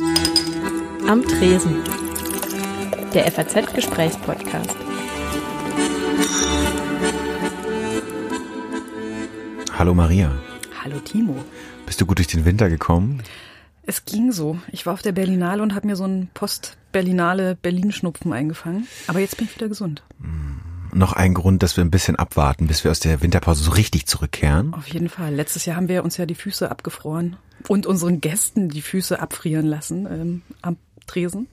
Am Tresen. Der FAZ-Gesprächspodcast. Hallo Maria. Hallo Timo. Bist du gut durch den Winter gekommen? Es ging so. Ich war auf der Berlinale und habe mir so einen Post-Berlinale Berlin-Schnupfen eingefangen. Aber jetzt bin ich wieder gesund. Noch ein Grund, dass wir ein bisschen abwarten, bis wir aus der Winterpause so richtig zurückkehren. Auf jeden Fall. Letztes Jahr haben wir uns ja die Füße abgefroren und unseren Gästen die Füße abfrieren lassen ähm, am Tresen.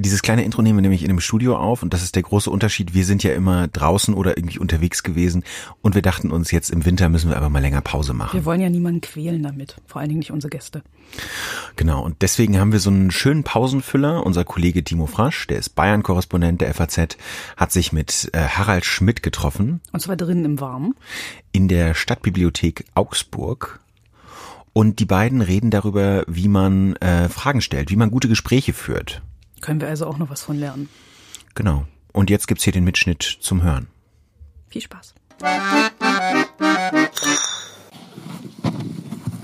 Dieses kleine Intro nehmen wir nämlich in einem Studio auf und das ist der große Unterschied. Wir sind ja immer draußen oder irgendwie unterwegs gewesen und wir dachten uns, jetzt im Winter müssen wir aber mal länger Pause machen. Wir wollen ja niemanden quälen damit, vor allen Dingen nicht unsere Gäste. Genau, und deswegen haben wir so einen schönen Pausenfüller. Unser Kollege Timo Frasch, der ist Bayern-Korrespondent der FAZ, hat sich mit äh, Harald Schmidt getroffen. Und zwar drinnen im Warmen. In der Stadtbibliothek Augsburg. Und die beiden reden darüber, wie man äh, Fragen stellt, wie man gute Gespräche führt. Können wir also auch noch was von lernen. Genau. Und jetzt gibt's hier den Mitschnitt zum Hören. Viel Spaß.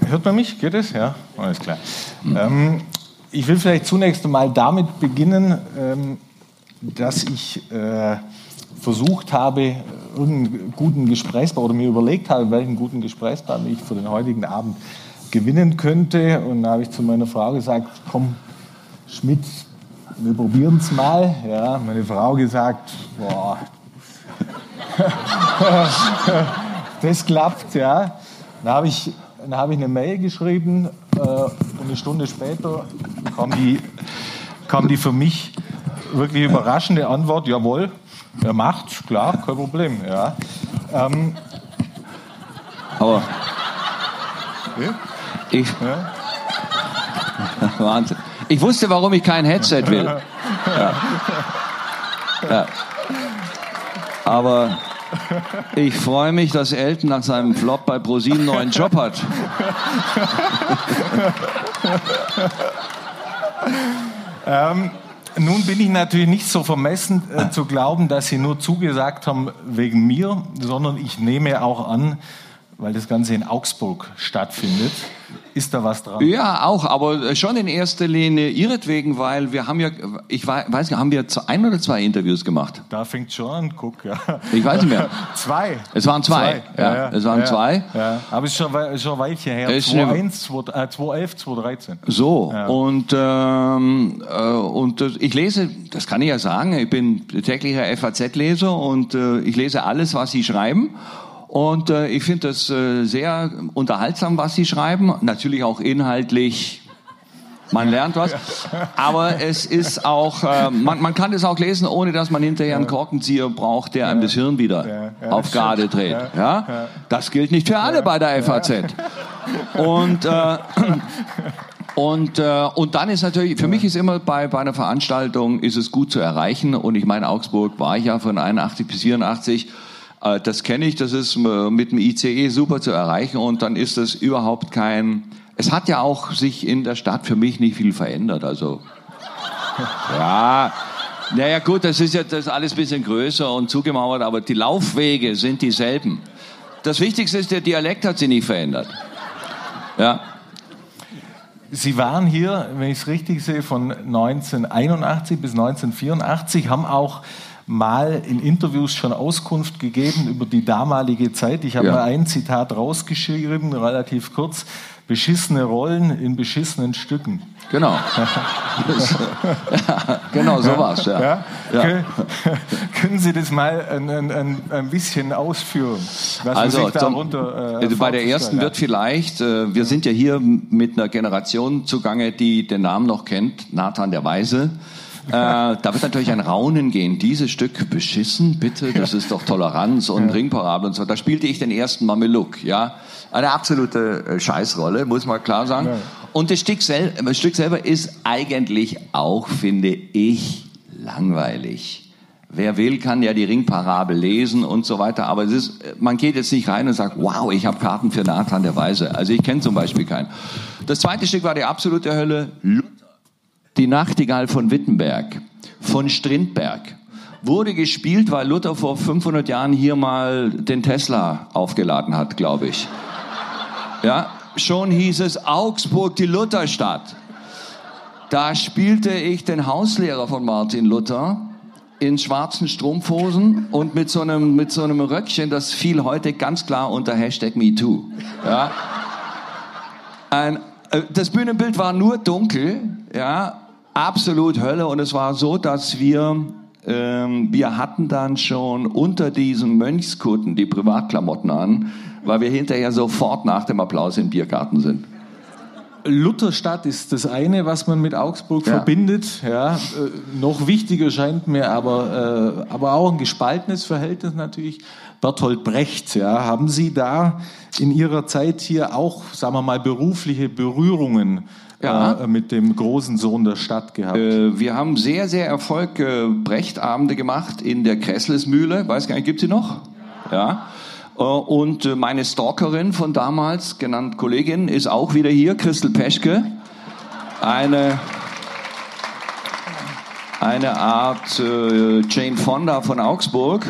Hört man mich? Geht es? Ja, alles klar. Ähm, ich will vielleicht zunächst einmal damit beginnen, ähm, dass ich äh, versucht habe, irgendeinen guten Gesprächspartner oder mir überlegt habe, welchen guten Gesprächspartner ich für den heutigen Abend gewinnen könnte. Und da habe ich zu meiner Frau gesagt, komm, Schmidt, wir probieren es mal. Ja, meine Frau gesagt, boah, das klappt, ja. Dann habe ich, dann habe ich eine Mail geschrieben äh, und eine Stunde später kam die, kam die für mich wirklich überraschende Antwort, jawohl, er macht's, klar, kein Problem. Ja. Ähm, Aber ich. Ja? Wahnsinn. Ich wusste, warum ich kein Headset will. Ja. Ja. Aber ich freue mich, dass Elton nach seinem Flop bei ProSieben einen neuen Job hat. Ähm, nun bin ich natürlich nicht so vermessen äh, zu glauben, dass Sie nur zugesagt haben wegen mir, sondern ich nehme auch an, weil das Ganze in Augsburg stattfindet. Ist da was dran? Ja, auch, aber schon in erster Linie ihretwegen, weil wir haben ja, ich weiß nicht, haben wir ein oder zwei Interviews gemacht? Da fängt schon an, guck, ja. Ich weiß nicht mehr. Zwei. Es waren zwei, ja, es waren ja, zwei. Ja. Aber es ist schon, schon ein Weilchen her. Es ist 2001, 2011, 2013. So, Ja. und, ähm, äh, und äh, ich lese, das kann ich ja sagen, ich bin täglicher FAZ-Leser und äh, ich lese alles, was Sie schreiben. Und äh, ich finde das äh, sehr unterhaltsam, was Sie schreiben. Natürlich auch inhaltlich. Man lernt was. Aber es ist auch, äh, man, man kann es auch lesen, ohne dass man hinterher einen Korkenzieher braucht, der einem das Hirn wieder auf Garde dreht. Ja. Das gilt nicht für alle bei der FAZ. Und äh, und, äh, und dann ist natürlich, für mich ist immer bei, bei einer Veranstaltung, ist es gut zu erreichen. Und ich meine, Augsburg war ich ja von 81 bis 84. Äh, das kenne ich, das ist äh, mit dem ICE super zu erreichen. Und dann ist das überhaupt kein, es hat ja auch sich in der Stadt für mich nicht viel verändert. Also, ja, naja gut, das ist ja das alles ein bisschen größer und zugemauert, aber die Laufwege sind dieselben. Das Wichtigste ist, der Dialekt hat sich nicht verändert. Ja. Sie waren hier, wenn ich es richtig sehe, von 1981 bis 1984, haben auch mal in Interviews schon Auskunft gegeben über die damalige Zeit. Ich habe Ja. mal ein Zitat rausgeschrieben, relativ kurz. Beschissene Rollen in beschissenen Stücken. Genau. Ja, genau, so war's, ja. Ja? Ja. Können, Sie das mal ein, ein, ein, bisschen ausführen? Was Also darunter, äh, bei der ersten wird vielleicht, äh, wir sind ja hier mit einer Generation zugange, die den Namen noch kennt, Nathan der Weise. Äh, da wird natürlich ein Raunen gehen. Dieses Stück beschissen, bitte, das ist doch Toleranz und Ringparabel und so. Da spielte ich den ersten Mameluck, ja. Eine absolute äh, Scheißrolle, muss man klar sagen. Und das Stück, sel das Stück selber ist eigentlich auch, finde ich, langweilig. Wer will, kann ja die Ringparabel lesen und so weiter. Aber es ist, man geht jetzt nicht rein und sagt, wow, ich habe Karten für Nathan der Weise. Also ich kenne zum Beispiel keinen. Das zweite Stück war die absolute Hölle. Die Nachtigall von Wittenberg, von Strindberg. Wurde gespielt, weil Luther vor 500 Jahren hier mal den Tesla aufgeladen hat, glaube ich. Ja, schon hieß es Augsburg, die Lutherstadt. Da spielte ich den Hauslehrer von Martin Luther in schwarzen Strumpfhosen und mit so einem, mit so einem Röckchen, das fiel heute ganz klar unter Hashtag MeToo. Ja. Ein, äh, das Bühnenbild war nur dunkel, ja, absolut Hölle und es war so, dass wir ähm, wir hatten dann schon unter diesen Mönchskutten die Privatklamotten an, weil wir hinterher sofort nach dem Applaus im Biergarten sind. Lutherstadt ist das eine, was man mit Augsburg Ja. verbindet. Ja, äh, noch wichtiger scheint mir aber, äh, aber auch ein gespaltenes Verhältnis natürlich. Bertolt Brecht, ja, haben Sie da in Ihrer Zeit hier auch, sagen wir mal, berufliche Berührungen Ja. äh, mit dem großen Sohn der Stadt gehabt? Äh, wir haben sehr, sehr Erfolg äh, Brechtabende gemacht in der Kresslesmühle. Weiß gar nicht, gibt sie noch? Ja. Äh, Und äh, meine Stalkerin von damals, genannt Kollegin, ist auch wieder hier, Christel Peschke. Eine, eine Art äh, Jane Fonda von Augsburg.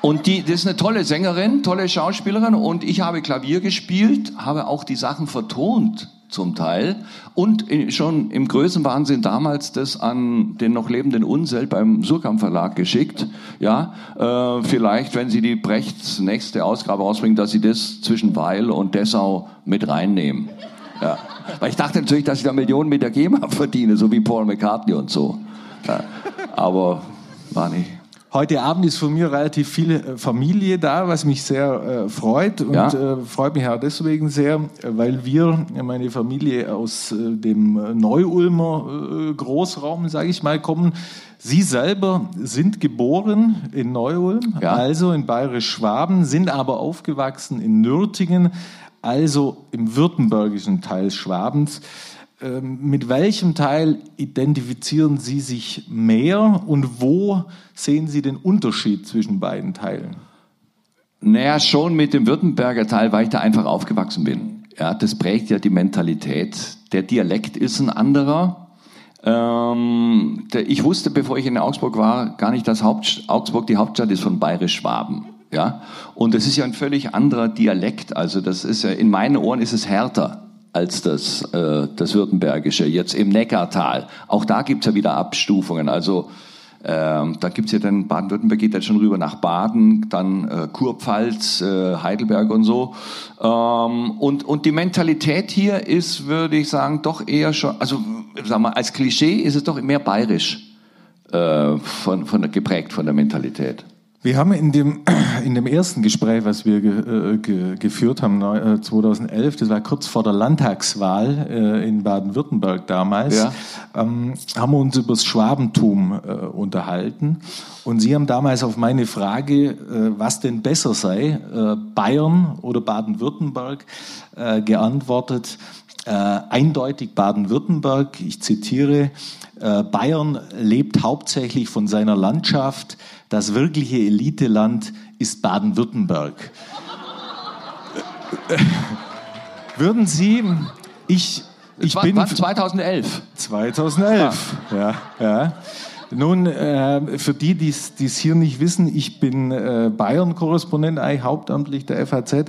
Und die, das ist eine tolle Sängerin, tolle Schauspielerin und ich habe Klavier gespielt, habe auch die Sachen vertont zum Teil und schon im Größenwahnsinn damals das an den noch lebenden Unseld beim Surkamp Verlag geschickt. Ja, äh, vielleicht, wenn Sie die Brechts nächste Ausgabe rausbringen, dass Sie das zwischen Weil und Dessau mit reinnehmen. Ja. Weil ich dachte natürlich, dass ich da Millionen mit der GEMA verdiene, so wie Paul McCartney und so. Ja. Aber war nicht. Heute Abend ist von mir relativ viel äh, Familie da, was mich sehr äh, freut und Ja. äh, freut mich auch deswegen sehr, weil wir, meine Familie aus äh, dem äh, Neu-Ulmer äh, Großraum, sage ich mal, kommen. Sie selber sind geboren in Neu-Ulm, Ja. also in Bayerisch-Schwaben, sind aber aufgewachsen in Nürtingen, also im württembergischen Teil Schwabens. Ähm, Mit welchem Teil identifizieren Sie sich mehr und wo sehen Sie den Unterschied zwischen beiden Teilen? Naja, schon mit dem Württemberger Teil, weil ich da einfach aufgewachsen bin. Ja, das prägt ja die Mentalität. Der Dialekt ist ein anderer. Ähm, ich wusste, bevor ich in Augsburg war, gar nicht, dass Haupt, Augsburg die Hauptstadt ist von Bayerisch-Schwaben. Ja, und das ist ja ein völlig anderer Dialekt. Also das ist ja in meinen Ohren ist es härter als das, äh, das Württembergische. Jetzt im Neckartal. Auch da gibt's ja wieder Abstufungen. Also ähm, da gibt's ja dann, Baden-Württemberg geht jetzt schon rüber nach Baden, dann äh, Kurpfalz, äh, Heidelberg und so. Ähm, und, und die Mentalität hier ist, würde ich sagen, doch eher schon, also sag mal, als Klischee ist es doch mehr bayerisch äh, von, von geprägt von der Mentalität. Wir haben in dem, in dem ersten Gespräch, was wir ge, äh, ge, geführt haben, neu- äh, 2011, das war kurz vor der Landtagswahl äh, in Baden-Württemberg damals, Ja. ähm, haben wir uns über das Schwabentum äh, unterhalten. Und Sie haben damals auf meine Frage, was denn besser sei, Bayern oder Baden-Württemberg, geantwortet, eindeutig Baden-Württemberg. Ich zitiere, Bayern lebt hauptsächlich von seiner Landschaft. Das wirkliche Eliteland ist Baden-Württemberg. Würden Sie, ich, ich War- bin war 2011. 2011, ja, ja. Nun, äh, für die, die es hier nicht wissen, ich bin äh, Bayern-Korrespondent, eigentlich hauptamtlich der FAZ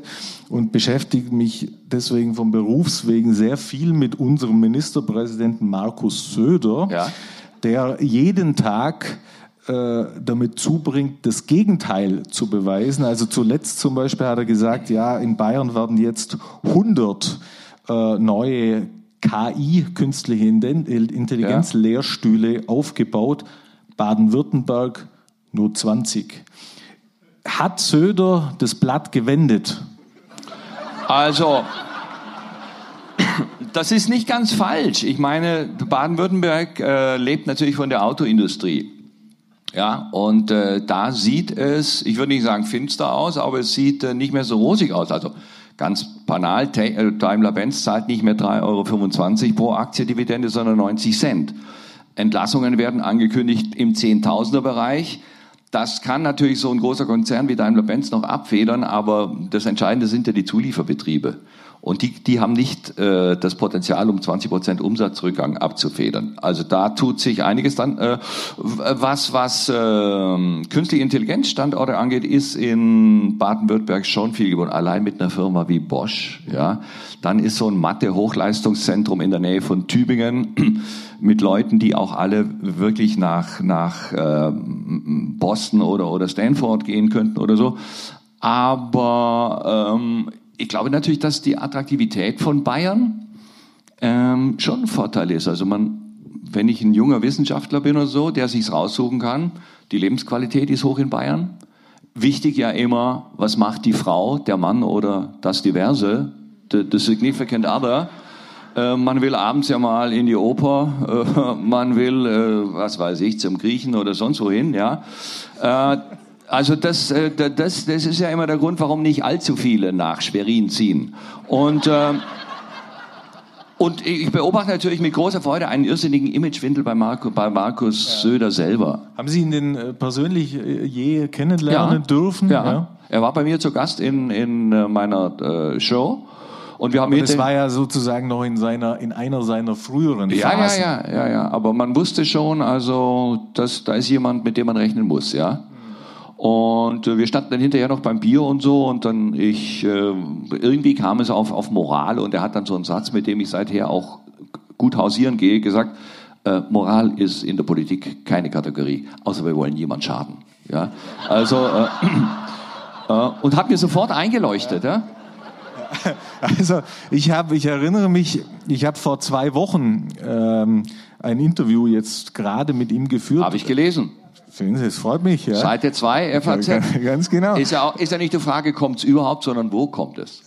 und beschäftige mich deswegen vom Berufswegen sehr viel mit unserem Ministerpräsidenten Markus Söder, Ja. der jeden Tag damit zubringt, das Gegenteil zu beweisen. Also zuletzt zum Beispiel hat er gesagt, ja, in Bayern werden jetzt 100 äh, neue KI, künstliche Intelligenz, Lehrstühle aufgebaut. Baden-Württemberg nur 20. Hat Söder das Blatt gewendet? Also, das ist nicht ganz falsch. Ich meine, Baden-Württemberg äh, lebt natürlich von der Autoindustrie. Ja, und äh, da sieht es, ich würde nicht sagen finster aus, aber es sieht äh, nicht mehr so rosig aus. Also ganz banal, äh, Daimler-Benz zahlt nicht mehr 3,25 Euro pro Aktie Dividende, sondern 90 Cent. Entlassungen werden angekündigt im Zehntausender-Bereich. Das kann natürlich so ein großer Konzern wie Daimler-Benz noch abfedern, aber das Entscheidende sind ja die Zulieferbetriebe. Und die, die haben nicht äh, das Potenzial, um 20 Prozent Umsatzrückgang abzufedern. Also da tut sich einiges dann. Äh, was was äh, künstliche Intelligenzstandorte angeht, ist in Baden-Württemberg schon viel gewonnen. Allein mit einer Firma wie Bosch. Ja, dann ist so ein Mathe-Hochleistungszentrum in der Nähe von Tübingen mit Leuten, die auch alle wirklich nach nach äh, Boston oder oder Stanford gehen könnten oder so. Aber ähm, ich glaube natürlich, dass die Attraktivität von Bayern ähm, schon ein Vorteil ist. Also man, wenn ich ein junger Wissenschaftler bin oder so, der sich's raussuchen kann, die Lebensqualität ist hoch in Bayern. Wichtig ja immer, was macht die Frau, der Mann oder das Diverse, the, the significant other. Äh, man will abends ja mal in die Oper, äh, man will, äh, was weiß ich, zum Griechen oder sonst wohin, ja. Also das, äh, das, das ist ja immer der Grund, warum nicht allzu viele nach Schwerin ziehen. Und, äh, und ich beobachte natürlich mit großer Freude einen irrsinnigen Imagewindel bei, Marco, bei Markus ja. Söder selber. Haben Sie ihn denn äh, persönlich äh, je kennenlernen ja. dürfen? Ja. ja. er war bei mir zu Gast in, in meiner äh, Show. Und wir haben aber das war ja sozusagen noch in seiner, in einer seiner früheren ja, Phasen. Ja, ja, ja, ja. Aber man wusste schon, also, dass da ist jemand, mit dem man rechnen muss, ja. Und äh, wir standen dann hinterher noch beim Bier und so und dann ich, äh, irgendwie kam es auf, auf Moral und er hat dann so einen Satz, mit dem ich seither auch gut hausieren gehe, gesagt, äh, Moral ist in der Politik keine Kategorie, außer wir wollen jemand schaden. Ja, also äh, äh, und hat mir sofort eingeleuchtet. Ja. Also ich habe, ich erinnere mich, ich habe vor zwei Wochen ähm, ein Interview jetzt gerade mit ihm geführt. Habe ich gelesen. Sehen Sie, es freut mich. Ja. Seite 2 FAZ. Ganz genau. Ist ja, auch, ist ja nicht die Frage, kommt es überhaupt, sondern wo kommt es?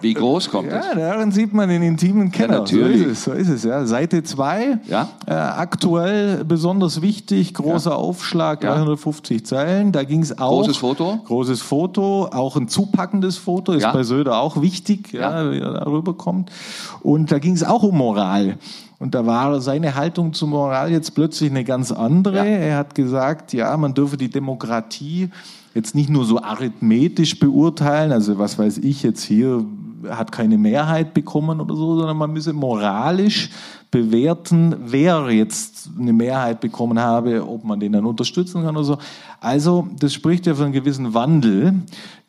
Wie groß kommt ja, es? Ja, darin sieht man den intimen Kenner. Ja, natürlich. So ist es. So ist es ja. Seite 2, ja? Äh, aktuell besonders wichtig, großer ja. Aufschlag, 350 Zeilen. Da ging es auch. Großes Foto? Großes Foto, auch ein zupackendes Foto, ist bei Söder auch wichtig, ja, wie er darüber kommt. Und da ging es auch um Moral. Und da war seine Haltung zur Moral jetzt plötzlich eine ganz andere. Ja. Er hat gesagt, ja, man dürfe die Demokratie jetzt nicht nur so arithmetisch beurteilen, also was weiß ich jetzt hier hat keine Mehrheit bekommen oder so, sondern man müsse moralisch bewerten, wer jetzt eine Mehrheit bekommen habe, ob man den dann unterstützen kann oder so. Also das spricht ja für einen gewissen Wandel.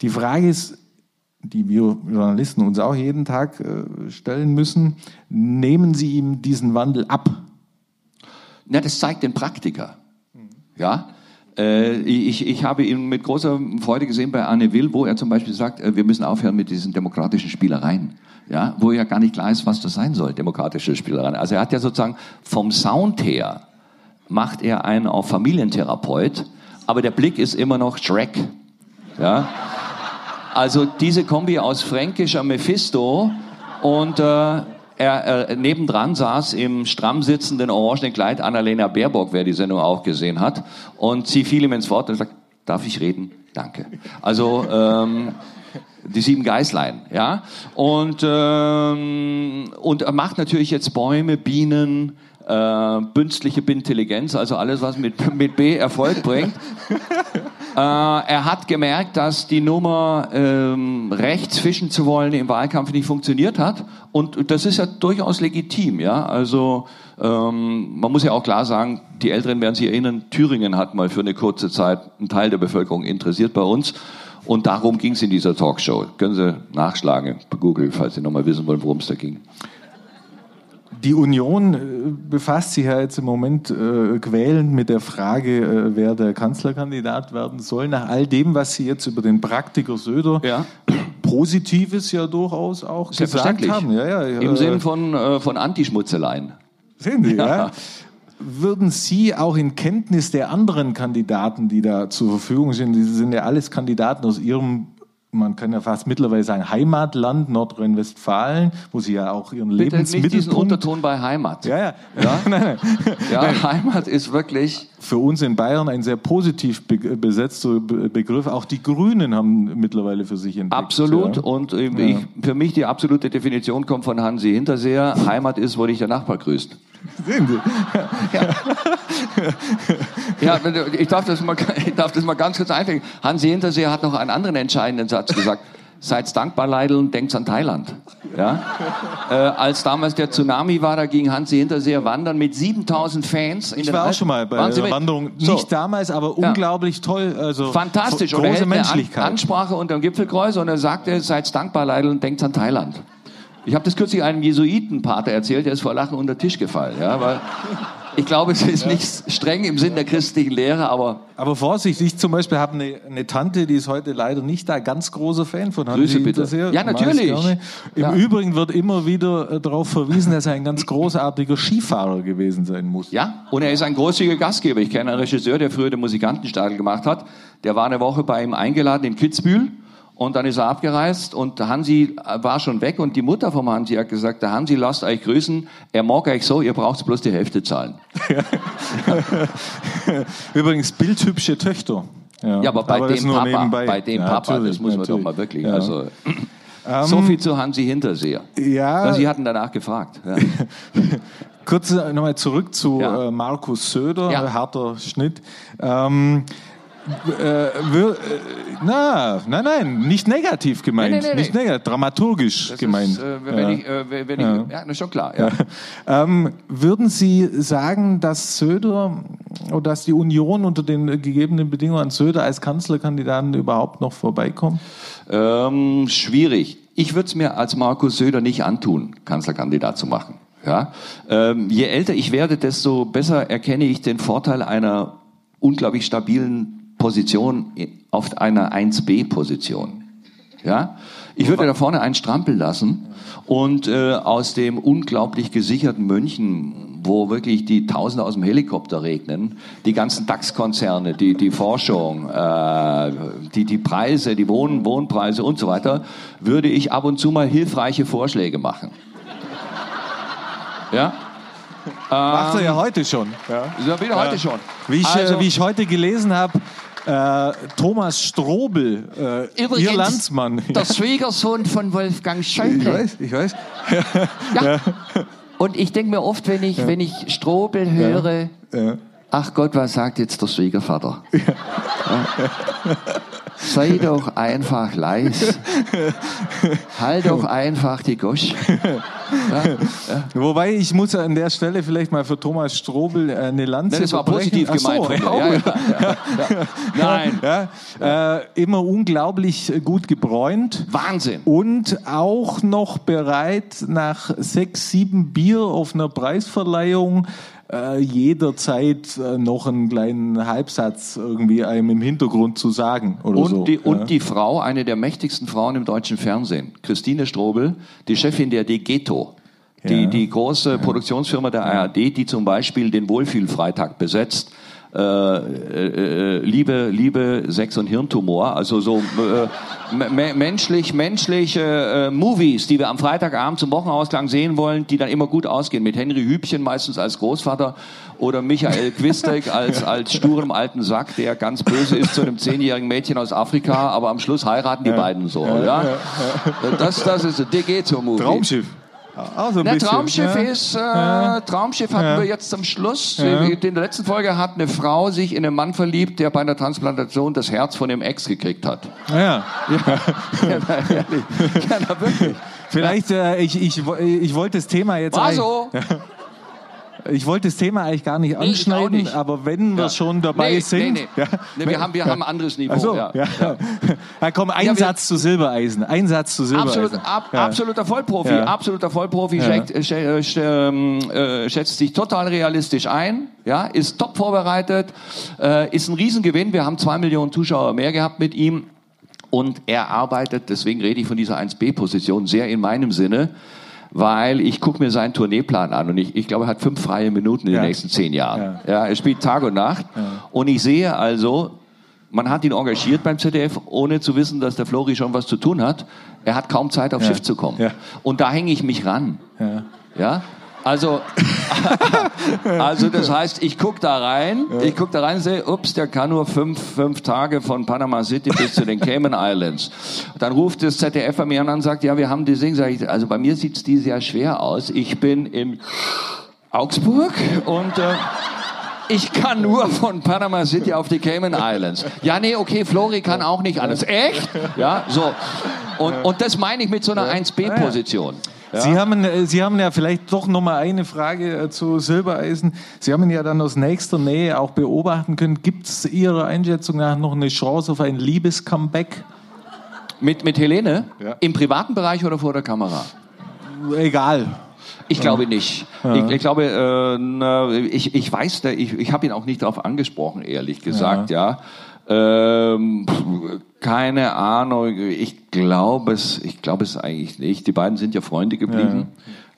Die Frage ist, die wir Journalisten uns auch jeden Tag äh, stellen müssen, nehmen Sie ihm diesen Wandel ab? Na, das zeigt den Praktiker. Ja, äh, ich, ich habe ihn mit großer Freude gesehen bei Anne Will, wo er zum Beispiel sagt, äh, wir müssen aufhören mit diesen demokratischen Spielereien. Ja, wo ja gar nicht klar ist, was das sein soll, demokratische Spielereien. Also er hat ja sozusagen vom Sound her macht er einen auf Familientherapeut, aber der Blick ist immer noch Shrek. Ja. Also diese Kombi aus fränkischer Mephisto und äh, er, äh, nebendran saß im stramm sitzenden orangenen Kleid Annalena Baerbock, wer die Sendung auch gesehen hat. Und sie fiel ihm ins Wort und sagt, darf ich reden? Danke. Also ähm, die sieben Geißlein, ja. Und, ähm, und er macht natürlich jetzt Bäume, Bienen, äh, bünstliche Intelligenz, also alles, was mit, mit B Erfolg bringt. Äh, er hat gemerkt, dass die Nummer ähm, rechts fischen zu wollen im Wahlkampf nicht funktioniert hat. Und das ist ja durchaus legitim, ja. Also ähm, man muss ja auch klar sagen, die Älteren werden sich erinnern, Thüringen hat mal für eine kurze Zeit einen Teil der Bevölkerung interessiert bei uns. Und darum ging es in dieser Talkshow. Können Sie nachschlagen bei Google, falls Sie nochmal wissen wollen, worum es da ging. Die Union äh, befasst sich ja jetzt im Moment äh, quälend mit der Frage, äh, wer der Kanzlerkandidat werden soll. Nach all dem, was Sie jetzt über den Praktiker Söder ja. Positives ja durchaus auch gesagt haben. Ja, ja, Im äh, Sinn von, äh, von Antischmutzeleien. Sehen Sie, ja. ja. Würden Sie auch in Kenntnis der anderen Kandidaten, die da zur Verfügung sind, die sind ja alles Kandidaten aus Ihrem man kann ja fast mittlerweile sagen, Heimatland Nordrhein-Westfalen, wo sie ja auch ihren Bitte Lebensmittelpunkt... nicht diesen Unterton bei Heimat. Ja, ja. Ja, nein, nein. ja. Heimat ist wirklich... Für uns in Bayern ein sehr positiv besetzter Begriff. Auch die Grünen haben mittlerweile für sich entdeckt. Absolut. Ja. Und ich, ja. für mich die absolute Definition kommt von Hansi Hinterseher. Heimat ist, wo dich der Nachbar grüßt. Sehen Sie. Ja. ja, ich darf, das mal, ich darf das mal ganz kurz einfügen. Hansi Hinterseher hat noch einen anderen entscheidenden Satz gesagt. Seid dankbar, Leidl, und denkt an Thailand. Ja? äh, als damals der Tsunami war, da ging Hansi Hinterseher wandern mit 7000 Fans. ich war auch schon mal bei der Wanderung. So. Nicht damals, aber unglaublich ja. toll. Also Fantastisch. Und er hält eine Ansprache unter dem Gipfelkreuz und er sagte, seid dankbar, Leidl, und denkt an Thailand. Ich habe das kürzlich einem Jesuitenpater erzählt, der ist vor Lachen unter den Tisch gefallen. Ja, weil ich glaube, es ist nicht streng im Sinn der christlichen Lehre, aber. Aber Vorsicht, ich zum Beispiel habe eine, eine, Tante, die ist heute leider nicht da, ganz großer Fan von Grüße bitte. Sehr, ja, natürlich. Im ja. Übrigen wird immer wieder äh, darauf verwiesen, dass er ein ganz großartiger Skifahrer gewesen sein muss. Ja, und er ist ein großzügiger Gastgeber. Ich kenne einen Regisseur, der früher den Musikantenstadel gemacht hat. Der war eine Woche bei ihm eingeladen in Kitzbühel und dann ist er abgereist und Hansi war schon weg und die Mutter vom Hansi hat gesagt, der Hansi lasst euch grüßen, er mag euch so, ihr braucht bloß die Hälfte zahlen. Übrigens bildhübsche Töchter. Ja, ja aber bei aber dem Papa, nebenbei. bei dem ja, Papa, das muss man doch mal wirklich, ja. also... Um, so viel zu Hansi Hinterseher. Ja. Sie hatten danach gefragt. Ja. Kurz nochmal zurück zu ja. Äh, Markus Söder, harter Schnitt. Ähm, äh, äh, na, nein, nein, nicht negativ gemeint, nee, nee, nee, nicht negativ, dramaturgisch das gemeint. Ist, äh, wenn ja. ich, äh, wenn ja. ich, ja, schon klar. Ja. Ähm, würden Sie sagen, dass Söder oder dass die Union unter den gegebenen Bedingungen an Söder als Kanzlerkandidaten überhaupt noch vorbeikommt? Ähm, schwierig. Ich würde es mir als Markus Söder nicht antun, Kanzlerkandidat zu machen. Ja? Ähm, je älter ich werde, desto besser erkenne ich den Vorteil einer unglaublich stabilen Position auf einer 1b-Position. Ja? Ich würde da vorne einen Strampel lassen und äh, aus dem unglaublich gesicherten München, wo wirklich die Tausende aus dem Helikopter regnen, die ganzen DAX-Konzerne, die, die Forschung, äh, die, die Preise, die Wohn Wohnpreise und so weiter, würde ich ab und zu mal hilfreiche Vorschläge machen. Ja? Macht er ja heute schon. Ja, ja wieder heute schon. Wie ich, äh, also, wie ich heute gelesen habe, äh, Thomas Strobel, äh, Übrigens, Ihr Landsmann. Der Schwiegersohn von Wolfgang Schäuble. Ich weiß, ich weiß. Ja. ja. Und ich denke mir oft, wenn ich, ja. wenn ich Strobel höre, ja. ach Gott, was sagt jetzt der Schwiegervater? Sei doch einfach leis. halt doch einfach die Gosch. Ja, ja. Wobei ich muss an der Stelle vielleicht mal für Thomas Strobel äh, eine Lanze Nein, das war positiv gemeint. So, ja, Nein. Äh, immer unglaublich gut gebräunt. Wahnsinn. Und auch noch bereit, nach sechs, sieben Bier auf einer Preisverleihung äh, jederzeit äh, noch einen kleinen Halbsatz irgendwie einem im Hintergrund zu sagen oder und so. Die, ja. Und die Frau, eine der mächtigsten Frauen im deutschen Fernsehen, Christine Strobel, die Chefin der Degeto. Die, ja. die große Produktionsfirma der ARD, die zum Beispiel den Wohlfühlfreitag besetzt, äh, äh, Liebe, Liebe, Sex und Hirntumor, also so äh, menschlich, menschliche äh, Movies, die wir am Freitagabend zum Wochenausklang sehen wollen, die dann immer gut ausgehen. Mit Henry Hübchen meistens als Großvater oder Michael Quistek als, als sturem alten Sack, der ganz böse ist zu einem zehnjährigen Mädchen aus Afrika, aber am Schluss heiraten die ja. beiden so. Ja, ja? Das, das ist der geht so Movie. Traumschiff. Also Na, Traumschiff ja. ist, äh, ja. Traumschiff hatten ja. wir jetzt zum Schluss. In der letzten Folge hat eine Frau sich in einen Mann verliebt, der bei einer Transplantation das Herz von dem Ex gekriegt hat. Ja. Ja, ja, na, wirklich. Vielleicht, äh, ich, ich, ich wollte das Thema jetzt. War so. Ich wollte das Thema eigentlich gar nicht anschneiden, nicht. aber wenn wir ja. schon dabei nee, sind. Nee, nee. Ja. nee wir haben, wir haben ein anderes Niveau. So, ja. Ja. komm, ein Satz zu Silbereisen. Ein Satz zu Silbereisen. Absolut, ab, Absoluter Vollprofi. Absoluter Vollprofi schätzt, äh, ähm, äh, schätzt sich total realistisch ein. Ja, ist top vorbereitet, äh, ist ein Riesengewinn. Wir haben zwei Millionen Zuschauer mehr gehabt mit ihm. Und er arbeitet, deswegen rede ich von dieser 1B-Position, sehr in meinem Sinne weil ich gucke mir seinen Tourneeplan an und ich, ich glaube, er hat fünf freie Minuten in ja. den nächsten zehn Jahren. Ja. ja. er spielt Tag und Nacht ja. und ich sehe also, man hat ihn engagiert beim ZDF, ohne zu wissen, dass der Flori schon was zu tun hat. Er hat kaum Zeit, aufs Schiff zu kommen. Und da hänge ich mich ran. Ja? Also, also das heißt, ich guck da rein, ich guck da rein, sehe, ups, der kann nur fünf, fünf Tage von Panama City bis zu den Cayman Islands. Dann ruft das ZDF bei mir an und sagt, ja, wir haben die Sing, sag ich, also bei mir sieht's dieses Jahr schwer aus. Ich bin in Augsburg und äh, ich kann nur von Panama City auf die Cayman Islands. Ja, nee, okay, Flori kann auch nicht alles. Echt? Ja, so. Und, und das meine ich mit so einer 1B-Position. Ja. Sie, haben, äh, Sie haben ja vielleicht doch noch mal eine Frage äh, zu Silbereisen. Sie haben ihn ja dann aus nächster Nähe auch beobachten können. Gibt es Ihrer Einschätzung nach noch eine Chance auf ein Liebes-Comeback? Mit, mit Helene? Ja. Im privaten Bereich oder vor der Kamera? Egal. Ich glaube nicht. Ja. Ich, ich, glaube, äh, ich, ich weiß, ich, ich habe ihn auch nicht darauf angesprochen, ehrlich gesagt, ja. ja. Ähm, keine Ahnung. Ich glaube es, ich glaube es eigentlich nicht. Die beiden sind ja Freunde geblieben.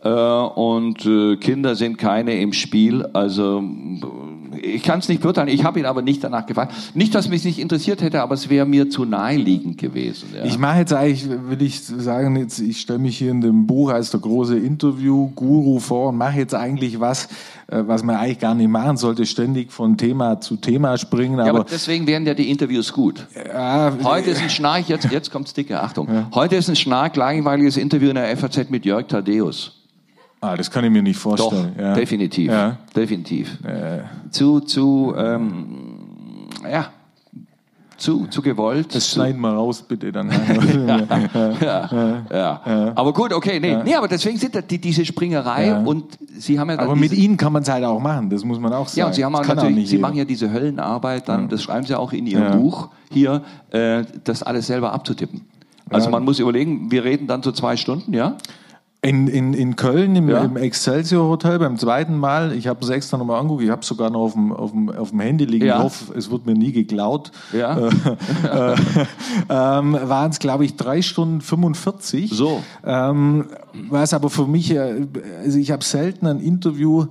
Ja. Äh, und äh, Kinder sind keine im Spiel. Also ich kann es nicht beurteilen. Ich habe ihn aber nicht danach gefragt. Nicht, dass mich nicht interessiert hätte, aber es wäre mir zu naheliegend gewesen. Ja. Ich mache jetzt eigentlich, will ich sagen, jetzt, ich stelle mich hier in dem Buch als der große Interview-Guru vor und mache jetzt eigentlich was, äh, was man eigentlich gar nicht machen sollte, ständig von Thema zu Thema springen. Aber, ja, aber deswegen wären ja die Interviews gut. Ja, Heute ist ein Schnarch, jetzt, jetzt kommt's dicke, Achtung. Ja. Heute ist ein Schnarch, langweiliges Interview in der FAZ mit Jörg Thaddeus. Ah, das kann ich mir nicht vorstellen. Doch, ja. definitiv. Ja. Definitiv. Ja. Zu, zu, ähm, ja, zu, zu gewollt. Das schneiden wir raus, bitte dann. ja, ja, ja, Aber gut, okay, nee, nee aber deswegen sind das die, diese Springerei und Sie haben ja Aber mit Ihnen kann man es halt auch machen, das muss man auch sagen. Ja, und Sie haben auch natürlich, Sie machen ja diese Höllenarbeit, dann, das schreiben Sie auch in Ihrem Buch hier, äh, das alles selber abzutippen. Also man muss überlegen, wir reden dann so zwei Stunden, ja? In, in, in Köln im, ja. im Excelsior Hotel beim zweiten Mal, ich habe es extra nochmal angeguckt, ich habe es sogar noch auf dem, auf, dem, auf dem Handy liegen, ja. ich hoffe, es wird mir nie geklaut, ja. äh, äh, ähm, waren es glaube ich drei Stunden 45. So. Ähm, was aber für mich, äh, also ich habe selten ein Interview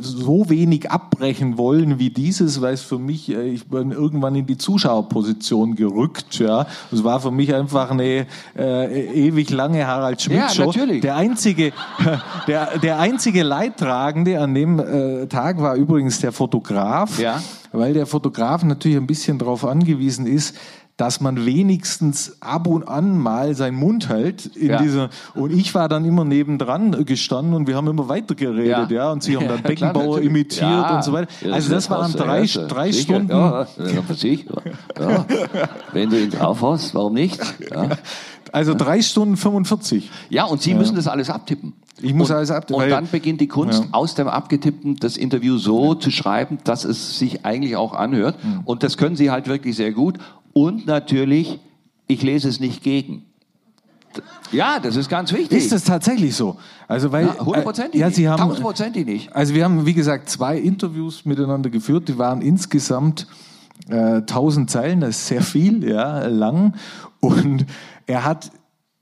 so wenig abbrechen wollen wie dieses, weil es für mich, äh, ich bin irgendwann in die Zuschauerposition gerückt. Ja, es war für mich einfach eine äh, ewig lange Harald Schmidt Show. Ja, natürlich. Der einzige, der, der einzige Leidtragende an dem äh, Tag war übrigens der Fotograf, ja. weil der Fotograf natürlich ein bisschen darauf angewiesen ist, dass man wenigstens ab und an mal seinen Mund hält in ja. dieser und ich war dann immer nebendran gestanden und wir haben immer weitergeredet, ja, ja und sie haben dann Beckenbauer klar, imitiert und so weiter. Also das waren drei, drei Stunden. Ja, ja, Wenn du ihn drauf hast, warum nicht? Also drei Stunden 45. Ja, und Sie müssen das alles abtippen. Ich muss und, alles abtippen. Und dann beginnt die Kunst, aus dem Abgetippten das Interview so zu schreiben, dass es sich eigentlich auch anhört. Mhm. Und das können Sie halt wirklich sehr gut. Und natürlich, ich lese es nicht gegen. Ja, das ist ganz wichtig. Ist das tatsächlich so? Also weil hundertprozentig. Ja, äh, ja, Sie haben tausendprozentig nicht. Also wir haben wie gesagt zwei Interviews miteinander geführt. Die waren insgesamt äh, tausend äh, Zeilen. Das ist sehr viel, ja, lang. Und er hat,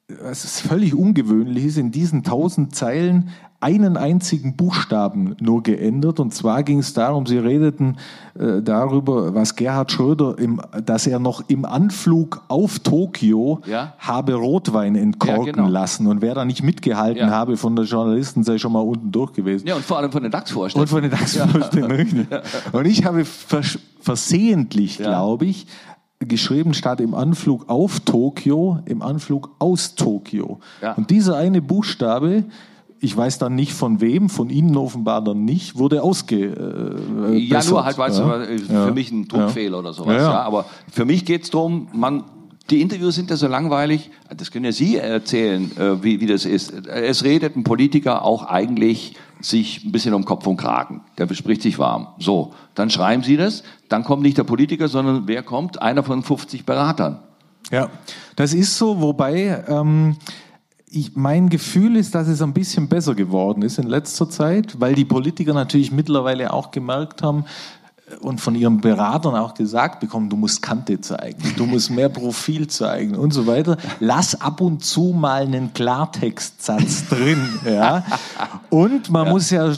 was ist völlig ungewöhnlich ist, in diesen tausend Zeilen einen einzigen Buchstaben nur geändert. Und zwar ging es darum, Sie redeten äh, darüber, was Gerhard Schröder, im, dass er noch im Anflug auf Tokio ja? habe Rotwein entkorken ja, genau. lassen. Und wer da nicht mitgehalten ja. habe von der Journalisten, sei schon mal unten durch gewesen. Ja, und vor allem von den DAX-Vorständen. Und von den DAX-Vorständen, Und ich habe vers versehentlich, glaube ich, geschrieben statt im Anflug auf Tokio, im Anflug aus Tokio. Und dieser eine Buchstabe ich weiß dann nicht von wem, von Ihnen offenbar dann nicht, wurde ausge. Äh, ja, nur halt, weißt ja. du, für ja. mich ein Druckfehler ja. oder sowas. Ja. Aber für mich geht's drum, man, die Interviews sind ja so langweilig, das können ja Sie erzählen, äh, wie, wie das ist. Es redet ein Politiker auch eigentlich sich ein bisschen um Kopf und Kragen. Der bespricht sich warm. So, dann schreiben Sie das, dann kommt nicht der Politiker, sondern wer kommt? Einer von 50 Beratern. Ja, das ist so, wobei ähm, ich, mein Gefühl ist, dass es ein bisschen besser geworden ist in letzter Zeit, weil die Politiker natürlich mittlerweile auch gemerkt haben, und von ihren Beratern auch gesagt bekommen, du musst Kante zeigen, du musst mehr Profil zeigen und so weiter. Lass ab und zu mal einen Klartextsatz drin. Ja. Und man ja. muss ja äh,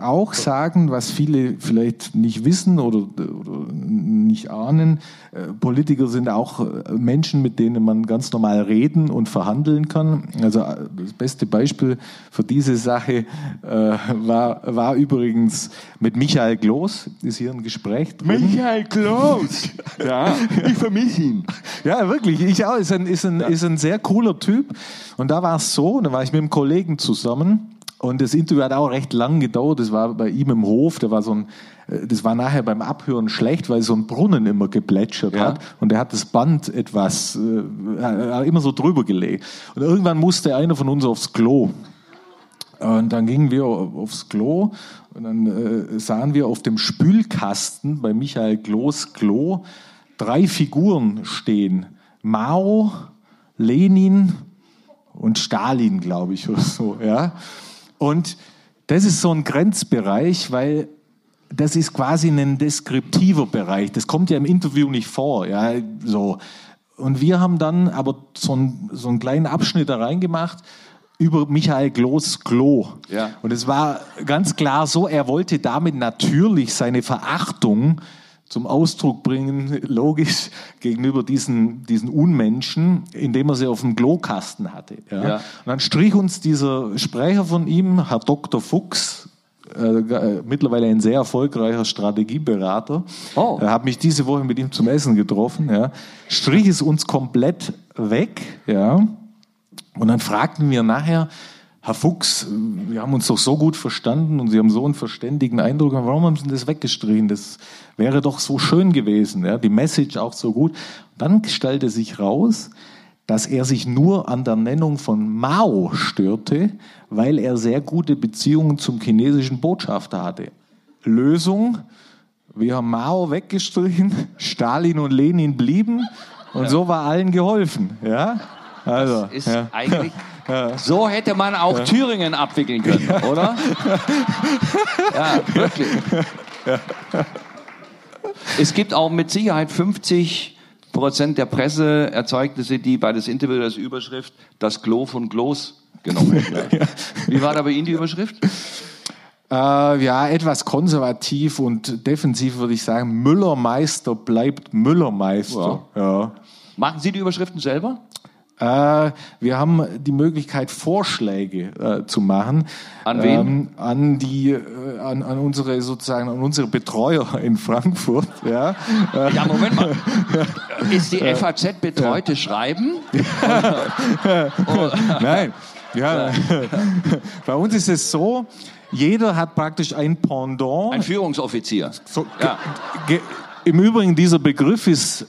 auch sagen, was viele vielleicht nicht wissen oder, oder nicht ahnen, äh, Politiker sind auch äh, Menschen, mit denen man ganz normal reden und verhandeln kann. Also das beste Beispiel für diese Sache äh, war, war übrigens mit Michael Gloß ist hier ein Gespräch drin. Michael Klaus! ja, ich vermisse ihn. Ja, wirklich. Ich auch. Ist ein, ist ein, ja. ist ein sehr cooler Typ. Und da war es so, da war ich mit einem Kollegen zusammen Und das Interview hat auch recht lang gedauert. Das war bei ihm im Hof. Der war so ein, äh, das war nachher beim Abhören schlecht, weil so ein Brunnen immer geplätschert Ja. hat. Und er hat das Band etwas, äh, hat immer so drüber gelegt. Und irgendwann musste einer von uns aufs Klo. Und dann gingen wir aufs Klo und dann äh, sahen wir auf dem Spülkasten bei Michael Klos Klo drei Figuren stehen. Mao, Lenin und Stalin, glaube ich, oder so. Ja? Und das ist so ein Grenzbereich, weil das ist quasi ein deskriptiver Bereich. Das kommt ja im Interview nicht vor. Ja, so. Und wir haben dann aber so, ein, so einen kleinen Abschnitt da reingemacht über Michael Klos Klo. Ja. Und es war ganz klar so, er wollte damit natürlich seine Verachtung zum Ausdruck bringen, logisch, gegenüber diesen, diesen Unmenschen, indem er sie auf dem Klokasten hatte. Ja. Ja. Und dann strich uns dieser Sprecher von ihm, Herr Dr. Fuchs, äh, äh, mittlerweile ein sehr erfolgreicher Strategieberater. Oh. Er hat mich diese Woche mit ihm zum Essen getroffen. Ja. Strich es uns komplett weg. Ja. Und dann fragten wir nachher, Herr Fuchs, wir haben uns doch so gut verstanden und Sie haben so einen verständigen Eindruck, warum haben Sie das weggestrichen? Das wäre doch so schön gewesen, ja, die Message auch so gut. Dann stellte sich raus, dass er sich nur an der Nennung von Mao störte, weil er sehr gute Beziehungen zum chinesischen Botschafter hatte. Lösung, wir haben Mao weggestrichen, Stalin und Lenin blieben und so war allen geholfen. Ja? Also, Ist ja. eigentlich. So hätte man auch Thüringen abwickeln können, oder? Ja, wirklich. Es gibt auch mit Sicherheit 50 Prozent der Presseerzeugnisse, die bei das Interview als Überschrift das Klo von Klos genommen hätten. Wie war da bei Ihnen die Überschrift? Äh, ja, etwas konservativ und defensiv würde ich sagen, Müllermeister bleibt Müllermeister. Ja. Machen Sie die Überschriften selber? Äh, wir haben die Möglichkeit, Vorschläge äh, zu machen. An wen? Ähm, an die, äh, an, an unsere sozusagen, an unsere Betreuer in Frankfurt. Ja. Äh, Ja, Moment mal. Ist die FAZ betreute Schreiben? Nein. Ja. Bei uns ist es so, jeder hat praktisch ein Pendant. Ein Führungsoffizier. So, Ja. Im Übrigen, dieser Begriff ist,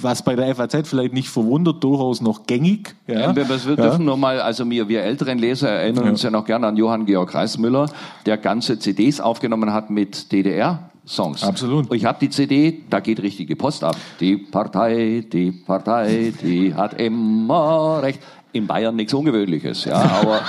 was bei der FAZ vielleicht nicht verwundert, durchaus noch gängig. Ja. Ähm, Wir, wir dürfen nur mal, also wir, wir älteren Leser erinnern uns ja noch gerne an Johann Georg Reismüller, der ganze CDs aufgenommen hat mit DDR-Songs. Absolut. Und ich habe die CD, da geht richtige Post ab. Die Partei, die Partei, die hat immer recht. In Bayern nichts Ungewöhnliches, ja, aber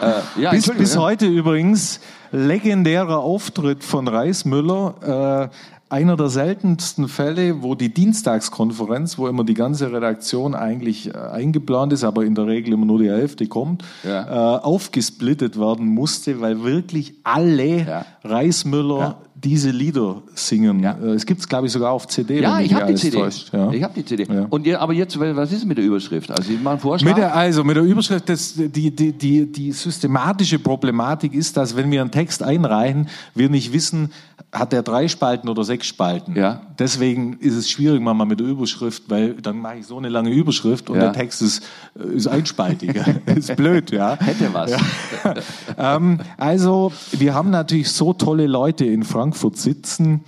äh, ja, Bis, bis ja. heute übrigens legendärer Auftritt von Reismüller. Äh, einer der seltensten Fälle, wo die Dienstagskonferenz, wo immer die ganze Redaktion eigentlich äh, eingeplant ist, aber in der Regel immer nur die Hälfte kommt, Ja. äh, aufgesplittet werden musste, weil wirklich alle Ja. Reismüller. Diese Lieder singen. Ja. Äh, Es gibt es, glaube ich, sogar auf CD. Ja, ich habe die CD. Täuscht. Ja. Ich habe die CD. Ja. Und ihr, aber jetzt, was ist mit der Überschrift? Also ich mache einen Vorschlag. Mit der, also mit der Überschrift, das, die, die, die, die systematische Problematik ist, dass wenn wir einen Text einreichen, wir nicht wissen, hat der drei Spalten oder sechs Spalten. Ja. Deswegen ist es schwierig manchmal mit der Überschrift, weil dann mache ich so eine lange Überschrift und Ja. der Text ist, äh, ist einspaltig. ist blöd, ja. Hätte was. ähm, also, wir haben natürlich so tolle Leute in Frankfurt sitzen,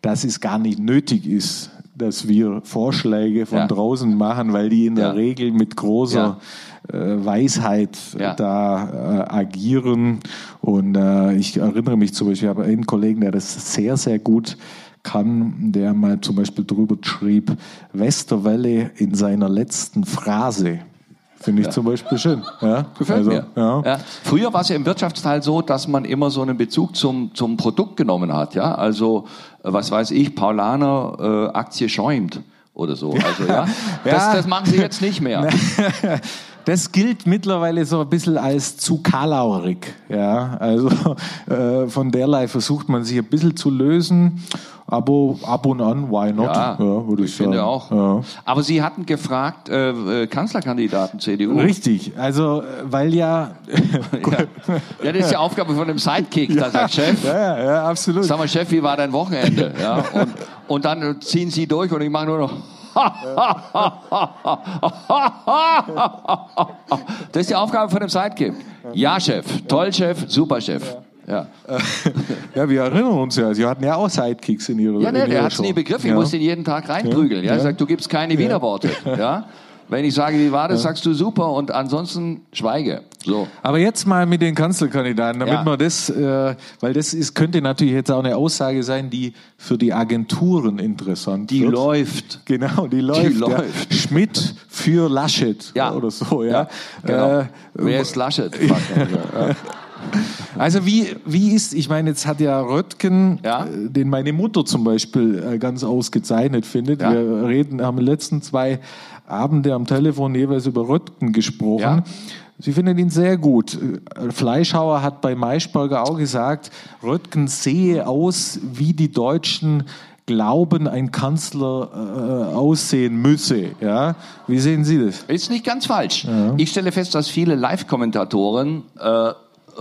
dass es gar nicht nötig ist, dass wir Vorschläge von Ja. draußen machen, weil die in der Ja. Regel mit großer äh, Weisheit äh, Ja. da äh, agieren. Und äh, ich erinnere mich zum Beispiel, ich habe einen Kollegen, der das sehr, sehr gut kann, der mal zum Beispiel drüber schrieb, Westerwelle in seiner letzten Phrase. Finde ich zum Beispiel schön. Ja? Gefällt also, mir. Ja. Ja. Früher war es ja im Wirtschaftsteil so, dass man immer so einen Bezug zum, zum Produkt genommen hat. Ja? Also, äh, was weiß ich, Paulaner äh, Aktie schäumt oder so. Also, ja? Das, Ja. das machen sie jetzt nicht mehr. Das gilt mittlerweile so ein bisschen als zu kalaurig. Ja, also äh, von derlei versucht man sich ein bisschen zu lösen, aber ab und an, why not? Ja, würde ich, ich finde sagen. auch. Ja. Aber Sie hatten gefragt, äh, äh, Kanzlerkandidaten CDU. Richtig, also äh, weil ja, Ja. ja, das ist die Aufgabe von dem Sidekick. Da sagt Chef, ja, ja, absolut. sag mal Chef, wie war dein Wochenende? Ja, und, und dann ziehen Sie durch und ich mache nur noch Das ist die Aufgabe von dem Sidekick. Ja, Chef. Toll, Chef. Super, Chef. Ja. Ja, wir erinnern uns ja, Sie hatten ja auch Sidekicks in Ihrer Ja, ne, der hat es nie begriffen. Ich Ja. muss ihn jeden Tag reinprügeln. Ja, Ja. Er sagt, du gibst keine Widerworte. Ja. Wenn ich sage, wie war das, sagst du super und ansonsten schweige. So. Aber jetzt mal mit den Kanzlerkandidaten, damit Ja. man das, äh, weil das ist, könnte natürlich jetzt auch eine Aussage sein, die für die Agenturen interessant Die wird. läuft. Genau, die läuft. ja. läuft. Schmidt für Laschet Ja. oder so, ja. Genau. Äh, Wer ist Laschet? Ja. Also wie, wie ist, ich meine, jetzt hat ja Röttgen, Ja. äh, den meine Mutter zum Beispiel äh, ganz ausgezeichnet findet. Ja. Wir reden, haben die letzten zwei Abende am Telefon jeweils über Röttgen gesprochen. Ja. Sie findet ihn sehr gut. Äh, Fleischhauer hat bei Maischberger auch gesagt, Röttgen sehe aus, wie die Deutschen glauben, ein Kanzler äh, aussehen müsse. Ja? Wie sehen Sie das? Ist nicht ganz falsch. Ich stelle fest, dass viele Live-Kommentatoren, äh,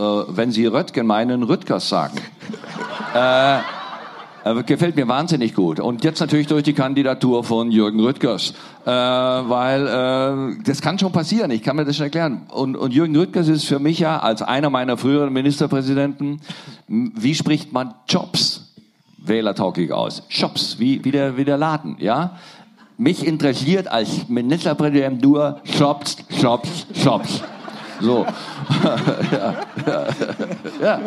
wenn sie Röttgen meinen, Rüttgers sagen. äh, äh, gefällt mir wahnsinnig gut. Und jetzt natürlich durch die Kandidatur von Jürgen Rüttgers. Äh, weil äh, das kann schon passieren, ich kann mir das schon erklären. Und, und Jürgen Rüttgers ist für mich ja als einer meiner früheren Ministerpräsidenten, wie spricht man Jobs wählertauglich aus? Shops, wie, wie, der, wie der Laden, ja? Mich interessiert als Ministerpräsident nur Shops, Shops, Shops. So. ja, ja, ja.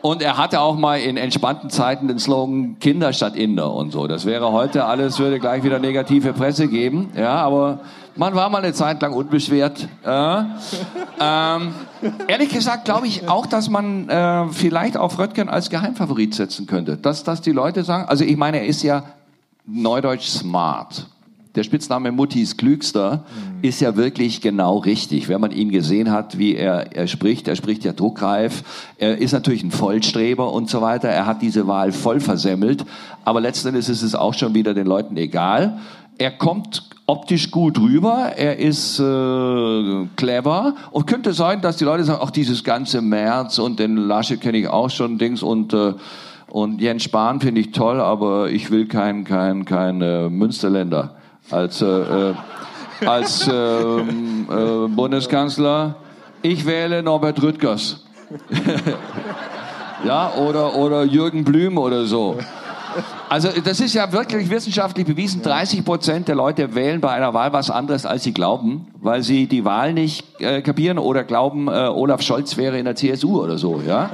Und er hatte auch mal in entspannten Zeiten den Slogan Kinder statt Inder und so. Das wäre heute alles, würde gleich wieder negative Presse geben. Ja, aber man war mal eine Zeit lang unbeschwert. Ja. Ähm, ehrlich gesagt glaube ich auch, dass man äh, vielleicht auf Röttgen als Geheimfavorit setzen könnte. Dass, dass die Leute sagen, also ich meine, er ist ja neudeutsch smart. Der Spitzname Muttis Klügster ist ja wirklich genau richtig. Wenn man ihn gesehen hat, wie er, er spricht, er spricht ja druckreif, er ist natürlich ein Vollstreber und so weiter. Er hat diese Wahl voll versemmelt, aber letzten Endes ist es auch schon wieder den Leuten egal. Er kommt optisch gut rüber, er ist äh, clever und könnte sein, dass die Leute sagen, auch dieses ganze März und den Laschet kenne ich auch schon, Dings und äh, und Jens Spahn finde ich toll, aber ich will kein kein kein äh, Münsterländer als äh, äh, als ähm, äh, Bundeskanzler. Ich wähle Norbert Rüttgers. ja, oder oder Jürgen Blüm oder so. Also das ist ja wirklich wissenschaftlich bewiesen. 30 Prozent der Leute wählen bei einer Wahl was anderes, als sie glauben, weil sie die Wahl nicht äh, kapieren oder glauben, äh, Olaf Scholz wäre in der CSU oder so. Ja.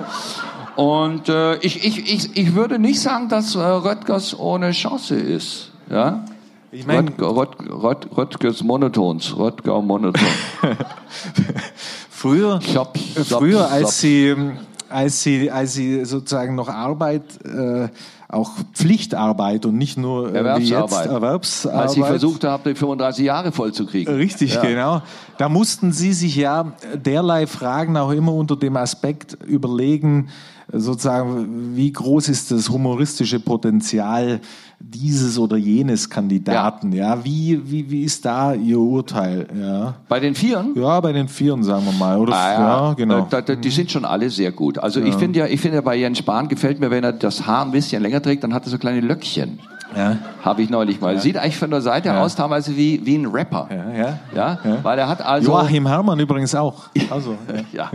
Und äh, ich, ich, ich, ich würde nicht sagen, dass äh, Röttgers ohne Chance ist. Ja? Ich meine, Rött, Rött, Rött, Röttgers Monotons, Röttger Monoton. früher, Shop, äh, shop, früher shop. als sie, ähm, als sie, als sie sozusagen noch Arbeit, äh, auch Pflichtarbeit und nicht nur äh, Erwerbsarbeit. Erwerbsarbeit. Als ich versucht habe, die 35 Jahre voll zu kriegen. Richtig, Ja. genau. Da mussten Sie sich ja derlei Fragen auch immer unter dem Aspekt überlegen, sozusagen, wie groß ist das humoristische Potenzial dieses oder jenes Kandidaten? Ja, wie, wie, wie ist da Ihr Urteil? Ja, Bei den Vieren? ja bei den Vieren, sagen wir mal. Oder, Ah, ja. genau. Da, da, die sind schon alle sehr gut. Also ich finde ja, ich finde ja bei Jens Spahn gefällt mir, wenn er das Haar ein bisschen länger trägt, dann hat er so kleine Löckchen. ja. Habe ich neulich mal. Sieht eigentlich von der Seite Ja. aus teilweise wie, wie ein Rapper. Ja, ja. Ja? Ja. Weil er hat also. Joachim Herrmann übrigens auch. Also, ja. Ja.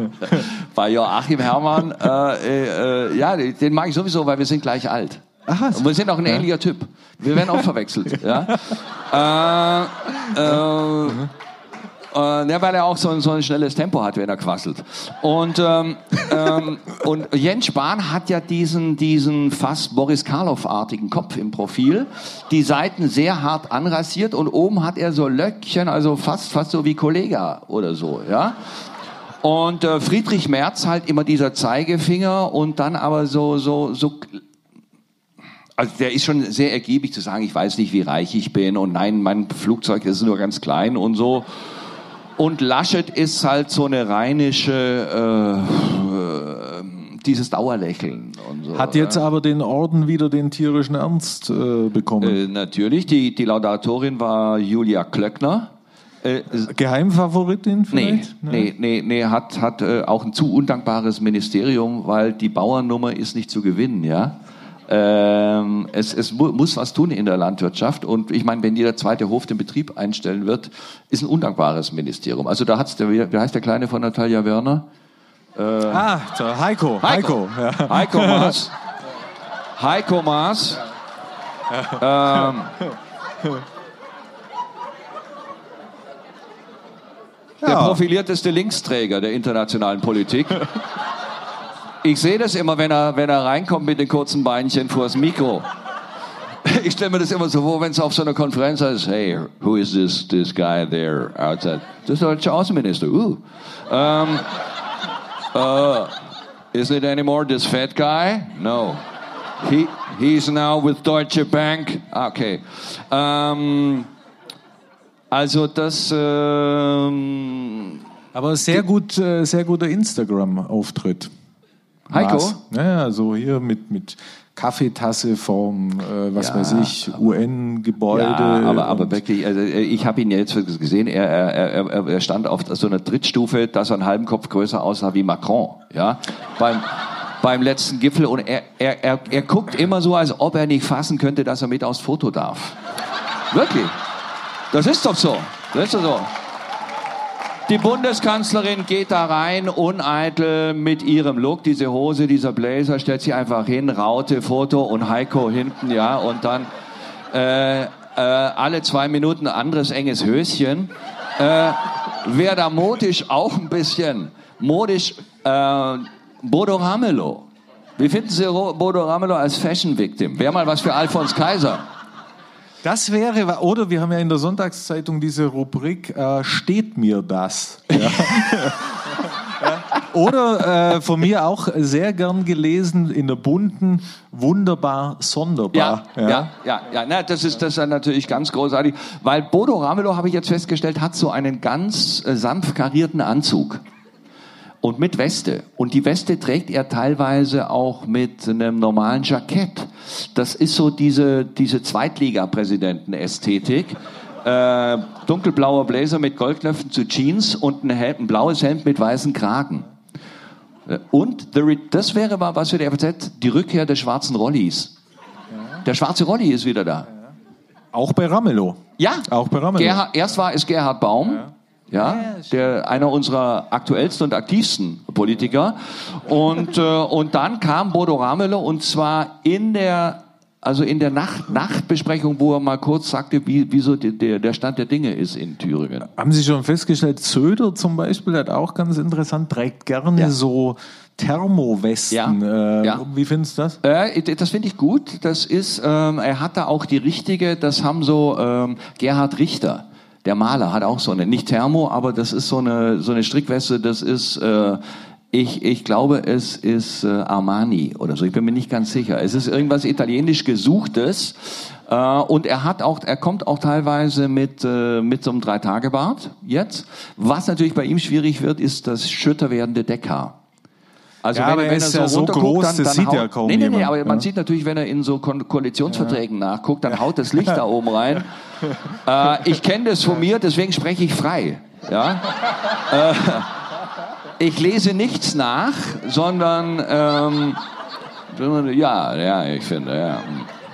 Bei Joachim Herrmann, äh, äh, äh, ja, den mag ich sowieso, weil wir sind gleich alt. Aha, Und wir sind auch ein ähnlicher Typ. Wir werden auch verwechselt. Ja? Äh, äh, äh, ja, weil er auch so, ein- so ein schnelles Tempo hat, wenn er quasselt. Und, ähm, ähm, und Jens Spahn hat ja diesen, diesen fast Boris Karloff-artigen Kopf im Profil, die Seiten sehr hart anrasiert und oben hat er so Löckchen, also fast, fast so wie Kollega oder so, ja. Und äh, Friedrich Merz halt immer dieser Zeigefinger und dann aber so, so, so also der ist schon sehr ergiebig zu sagen, ich weiß nicht, wie reich ich bin und nein, mein Flugzeug ist nur ganz klein und so. Und Laschet ist halt so eine rheinische, äh, äh, dieses Dauerlächeln und so. Hat jetzt aber den Orden wieder den tierischen Ernst äh, bekommen. äh, natürlich, die, die Laudatorin war Julia Klöckner. Äh, Geheimfavoritin Nee, vielleicht? nee, nee, nee, hat, hat äh, auch ein zu undankbares Ministerium, weil die Bauernnummer ist nicht zu gewinnen, ja. Ähm, es, es mu muss was tun in der Landwirtschaft. Und ich meine, wenn jeder zweite Hof den Betrieb einstellen wird, ist ein undankbares Ministerium. Also da hat's der, wie heißt der Kleine von Natalia Werner? Äh, ah, der Heiko. Heiko. Heiko, ja. Heiko Maas. Heiko Maas. Ähm, der profilierteste Linksträger der internationalen Politik. Ich sehe das immer, wenn er, wenn er reinkommt mit den kurzen Beinchen vors Mikro. Ich stelle mir das immer so vor, wenn es auf so einer Konferenz heißt, hey, who is this, this guy there outside? Das ist der deutsche Außenminister. Uh. Um, uh, is it anymore this fat guy? No. He, he's now with Deutsche Bank. Okay. Um, also das... Ähm, Aber sehr gut, äh, sehr guter Instagram-Auftritt. Heiko? Maß. Ja, so hier mit, mit Kaffeetasse vom, äh, was ja, weiß ich, UN-Gebäude. Ja, aber, aber wirklich, also äh, ich habe ihn jetzt gesehen, er, er, er, er stand auf so einer Drittstufe, dass er einen halben Kopf größer aussah wie Macron, ja, beim, beim letzten Gipfel und er, er, er, er guckt immer so, als ob er nicht fassen könnte, dass er mit aufs Foto darf. Wirklich. Das ist doch so. Das ist doch so. Die Bundeskanzlerin geht da rein, uneitel mit ihrem Look, diese Hose, dieser Blazer, stellt sie einfach hin, Raute, Foto und Heiko hinten, ja, und dann äh, äh, alle zwei Minuten anderes enges Höschen. Äh, wer da modisch auch ein bisschen, modisch, äh, Bodo Ramelow. Wie finden Sie Bodo Ramelow als Fashion-Victim? Wäre mal was für Alfons Kaiser. Das wäre, oder wir haben ja in der Sonntagszeitung diese Rubrik, äh, steht mir das? Ja. Oder äh, von mir auch sehr gern gelesen in der bunten, wunderbar, sonderbar. Ja, ja, ja, ja. ja. Na, das ist das ist natürlich ganz großartig, weil Bodo Ramelow, habe ich jetzt festgestellt, hat so einen ganz äh, sanft karierten Anzug und mit Weste. Und die Weste trägt er teilweise auch mit einem normalen Jackett. Das ist so diese, diese Zweitliga-Präsidenten-Ästhetik. Äh, dunkelblauer Blazer mit Goldknöpfen zu Jeans und ein, ein blaues Hemd mit weißen Kragen. Äh, und das wäre mal was für die FZ, die Rückkehr des schwarzen Rollis. Der schwarze Rolli ist wieder da. Auch bei Ramelow. Ja, auch bei Ramelow. Gerhard, erst war es Gerhard Baum. Ja ja, der einer unserer aktuellsten und aktivsten Politiker. Und äh, und dann kam Bodo Ramelow und zwar in der also in der Nacht, Nachtbesprechung, wo er mal kurz sagte, wie, wie so der, der Stand der Dinge ist in Thüringen. Haben Sie schon festgestellt, Söder zum Beispiel, hat auch ganz interessant, trägt gerne ja. so Thermowesten. Ja. Äh, ja. Wie findest du das? Äh, das finde ich gut. Das ist, ähm, er hat da auch die richtige, das haben so ähm, Gerhard Richter der Maler hat auch so eine, nicht Thermo, aber das ist so eine, so eine Strickweste, das ist, äh, ich, ich glaube, es ist äh, Armani oder so, ich bin mir nicht ganz sicher. Es ist irgendwas italienisch gesuchtes. Äh, und er hat auch, er kommt auch teilweise mit, äh, mit so einem Drei-Tage-Bart jetzt. Was natürlich bei ihm schwierig wird, ist das schütter werdende Deckhaar. Also ja, wenn, aber wenn er ist er so, so groß, dann, dann das sieht haut, ja kaum Nee, nee, nee, aber ja. man sieht natürlich, wenn er in so Ko Koalitionsverträgen ja. nachguckt, dann haut das Licht da oben rein. Äh, ich kenne das von mir, deswegen spreche ich frei. Ja? Äh, ich lese nichts nach, sondern ähm, ja, ja, ich finde, ja.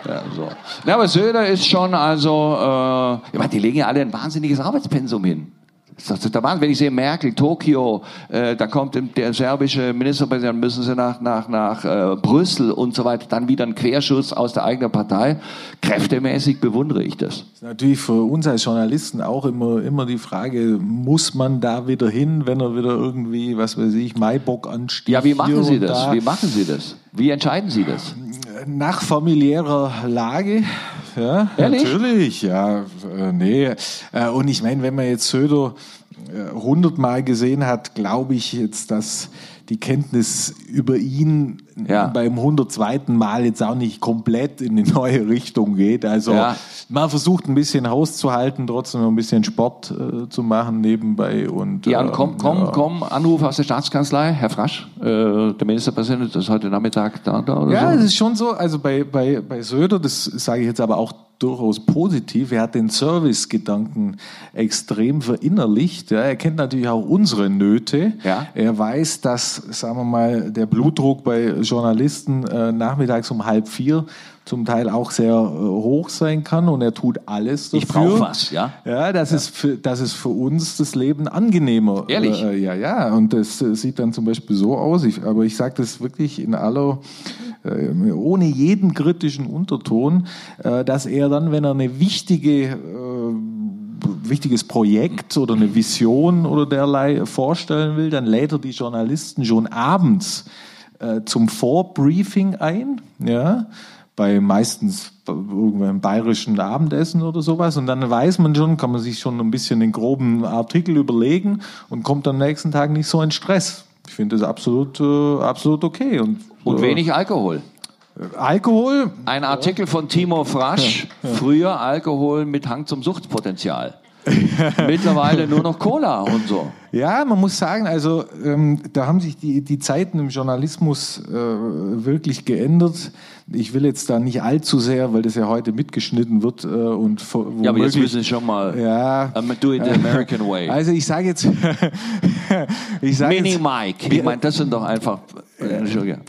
Ja, so. ja, aber Söder ist schon also, äh, ja, die legen ja alle ein wahnsinniges Arbeitspensum hin. Das ist der Wahnsinn. Wenn ich sehe Merkel, Tokio, äh, da kommt der serbische Ministerpräsident, müssen sie nach, nach, nach äh, Brüssel und so weiter, dann wieder ein Querschuss aus der eigenen Partei. Kräftemäßig bewundere ich das. Das natürlich für uns als Journalisten auch immer, immer die Frage, muss man da wieder hin, wenn er wieder irgendwie, was weiß ich, Maibock ansticht? Ja, wie machen Sie das? Da. Wie machen Sie das? Wie entscheiden Sie das? Nach familiärer Lage ja, Ehrlich? natürlich, ja, äh, nee. Äh, und ich meine, wenn man jetzt Söder äh, hundertmal gesehen hat, glaube ich jetzt, dass die Kenntnis über ihn ja. beim 102. Mal jetzt auch nicht komplett in eine neue Richtung geht. Also ja. man versucht ein bisschen Haus zu halten, trotzdem ein bisschen Sport äh, zu machen nebenbei. Und, ja, und komm, komm, ja. komm, Anruf aus der Staatskanzlei, Herr Frasch, äh, der Ministerpräsident ist heute Nachmittag da, da oder Ja, es so. ist schon so. Also bei, bei, bei Söder, das sage ich jetzt aber auch durchaus positiv. Er hat den Service-Gedanken extrem verinnerlicht. Ja, er kennt natürlich auch unsere Nöte. Ja. Er weiß, dass, sagen wir mal, der Blutdruck bei Journalisten äh, nachmittags um halb vier zum Teil auch sehr äh, hoch sein kann und er tut alles dafür. Ich brauche was, ja. Ja, das, ja. Ist für, das ist für uns das Leben angenehmer. Ehrlich? Äh, ja, ja. Und das äh, sieht dann zum Beispiel so aus. Ich, aber ich sage das wirklich in aller, äh, ohne jeden kritischen Unterton, äh, dass er dann, wenn er eine wichtige wichtiges Projekt oder eine Vision oder derlei vorstellen will, dann lädt er die Journalisten schon abends äh, zum Vorbriefing ein. Ja, bei meistens irgendeinem bayerischen Abendessen oder sowas. Und dann weiß man schon, kann man sich schon ein bisschen den groben Artikel überlegen und kommt am nächsten Tag nicht so in Stress. Ich finde das absolut, äh, absolut okay. Und, und äh, wenig Alkohol. Alkohol? Ein Artikel von Timo Frasch. Ja, ja. Früher Alkohol mit Hang zum Suchtpotenzial. Mittlerweile nur noch Cola und so. Ja, man muss sagen, also ähm, da haben sich die, die Zeiten im Journalismus äh, wirklich geändert. Ich will jetzt da nicht allzu sehr, weil das ja heute mitgeschnitten wird äh, und ja, aber jetzt müssen Sie schon mal ja, um, do it the American way. Also ich sage jetzt, ich sage Mini Mike. Ich meine, das sind doch einfach. Äh, Entschuldigung.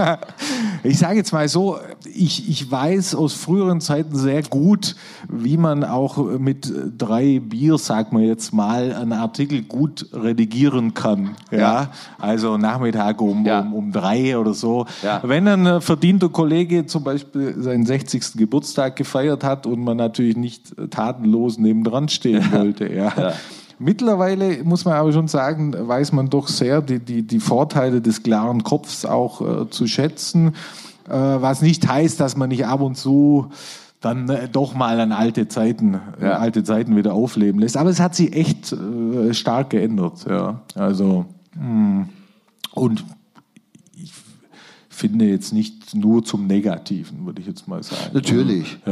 ich sage jetzt mal so, ich, ich weiß aus früheren Zeiten sehr gut, wie man auch mit drei Bier, sag mal jetzt mal, einen Artikel gut redigieren kann. Ja, ja. also Nachmittag um, ja. um, um drei oder so. Ja. Wenn ein verdienter Kollege zum Beispiel seinen 60. Geburtstag gefeiert hat und man natürlich nicht tatenlos nebendran stehen wollte, ja. Mittlerweile muss man aber schon sagen, weiß man doch sehr die, die, die Vorteile des klaren Kopfs auch äh, zu schätzen, äh, was nicht heißt, dass man nicht ab und zu dann äh, doch mal an alte Zeiten, äh, ja. alte Zeiten wieder aufleben lässt. Aber es hat sich echt äh, stark geändert. Ja. Also mh. Hm. und finde jetzt nicht nur zum Negativen, würde ich jetzt mal sagen. Natürlich.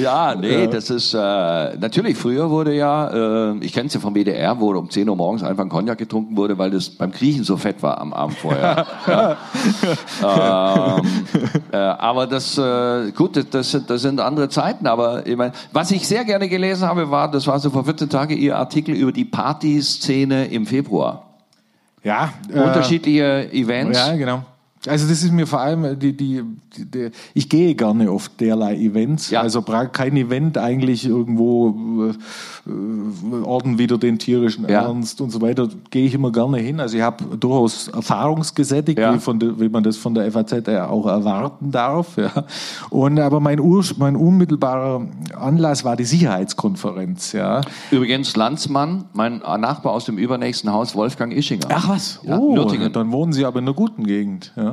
Ja, ja nee, das ist äh, natürlich. Früher wurde ja, äh, ich kenne es ja vom WDR, wo um 10 Uhr morgens einfach ein Cognac getrunken wurde, weil das beim Kriechen so fett war am Abend vorher. ja. ähm, äh, aber das, äh, gut, das, das sind andere Zeiten. Aber ich mein, was ich sehr gerne gelesen habe, war, das war so vor 14 Tagen Ihr Artikel über die Partyszene im Februar. Ja. Äh, Unterschiedliche Events. Ja, genau. Also das ist mir vor allem die, die, die, die ich gehe gerne auf derlei Events. Ja. Also kein Event eigentlich irgendwo äh, Orden wieder den tierischen ja. Ernst und so weiter. Gehe ich immer gerne hin. Also ich habe durchaus erfahrungsgesättigt, ja. wie, von de, wie man das von der FAZ ja auch erwarten darf. Ja. Und aber mein, Ur, mein unmittelbarer Anlass war die Sicherheitskonferenz. Ja. Übrigens Landsmann, mein Nachbar aus dem übernächsten Haus, Wolfgang Ischinger. Ach was? Ja, oh, Nürtingen. dann wohnen Sie aber in einer guten Gegend. Ja.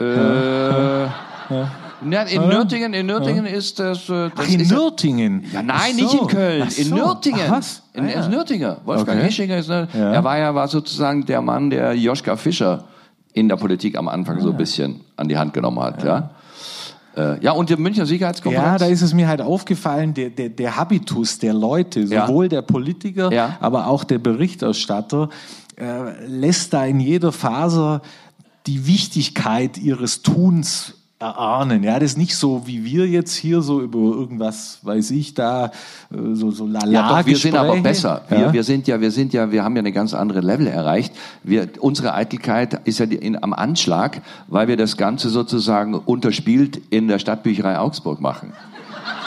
Äh, ja. In Nürtingen, in Nürtingen ist das. Äh, das Ach, in ist Nürtingen? Ja, nein, so. nicht in Köln. So. In Nürtingen. Ach, was? In, ah, ja. ist Nürtinger. Wolfgang okay. Hischinger ist. Ne, ja. Er war ja war sozusagen der Mann, der Joschka Fischer in der Politik am Anfang so ein bisschen an die Hand genommen hat. Ja. Äh, ja, und die Münchner Sicherheitskonferenz? Ja, da ist es mir halt aufgefallen, der, der, der Habitus der Leute, sowohl ja. der Politiker, ja. aber auch der Berichterstatter, äh, lässt da in jeder Faser die Wichtigkeit ihres Tuns erahnen. Ja, das ist nicht so wie wir jetzt hier so über irgendwas, weiß ich, da äh, so so lala ja, doch, wir sind aber besser. Wir, ja? wir sind ja, wir sind ja, wir haben ja eine ganz andere Level erreicht. Wir, unsere Eitelkeit ist ja in, am Anschlag, weil wir das Ganze sozusagen unterspielt in der Stadtbücherei Augsburg machen.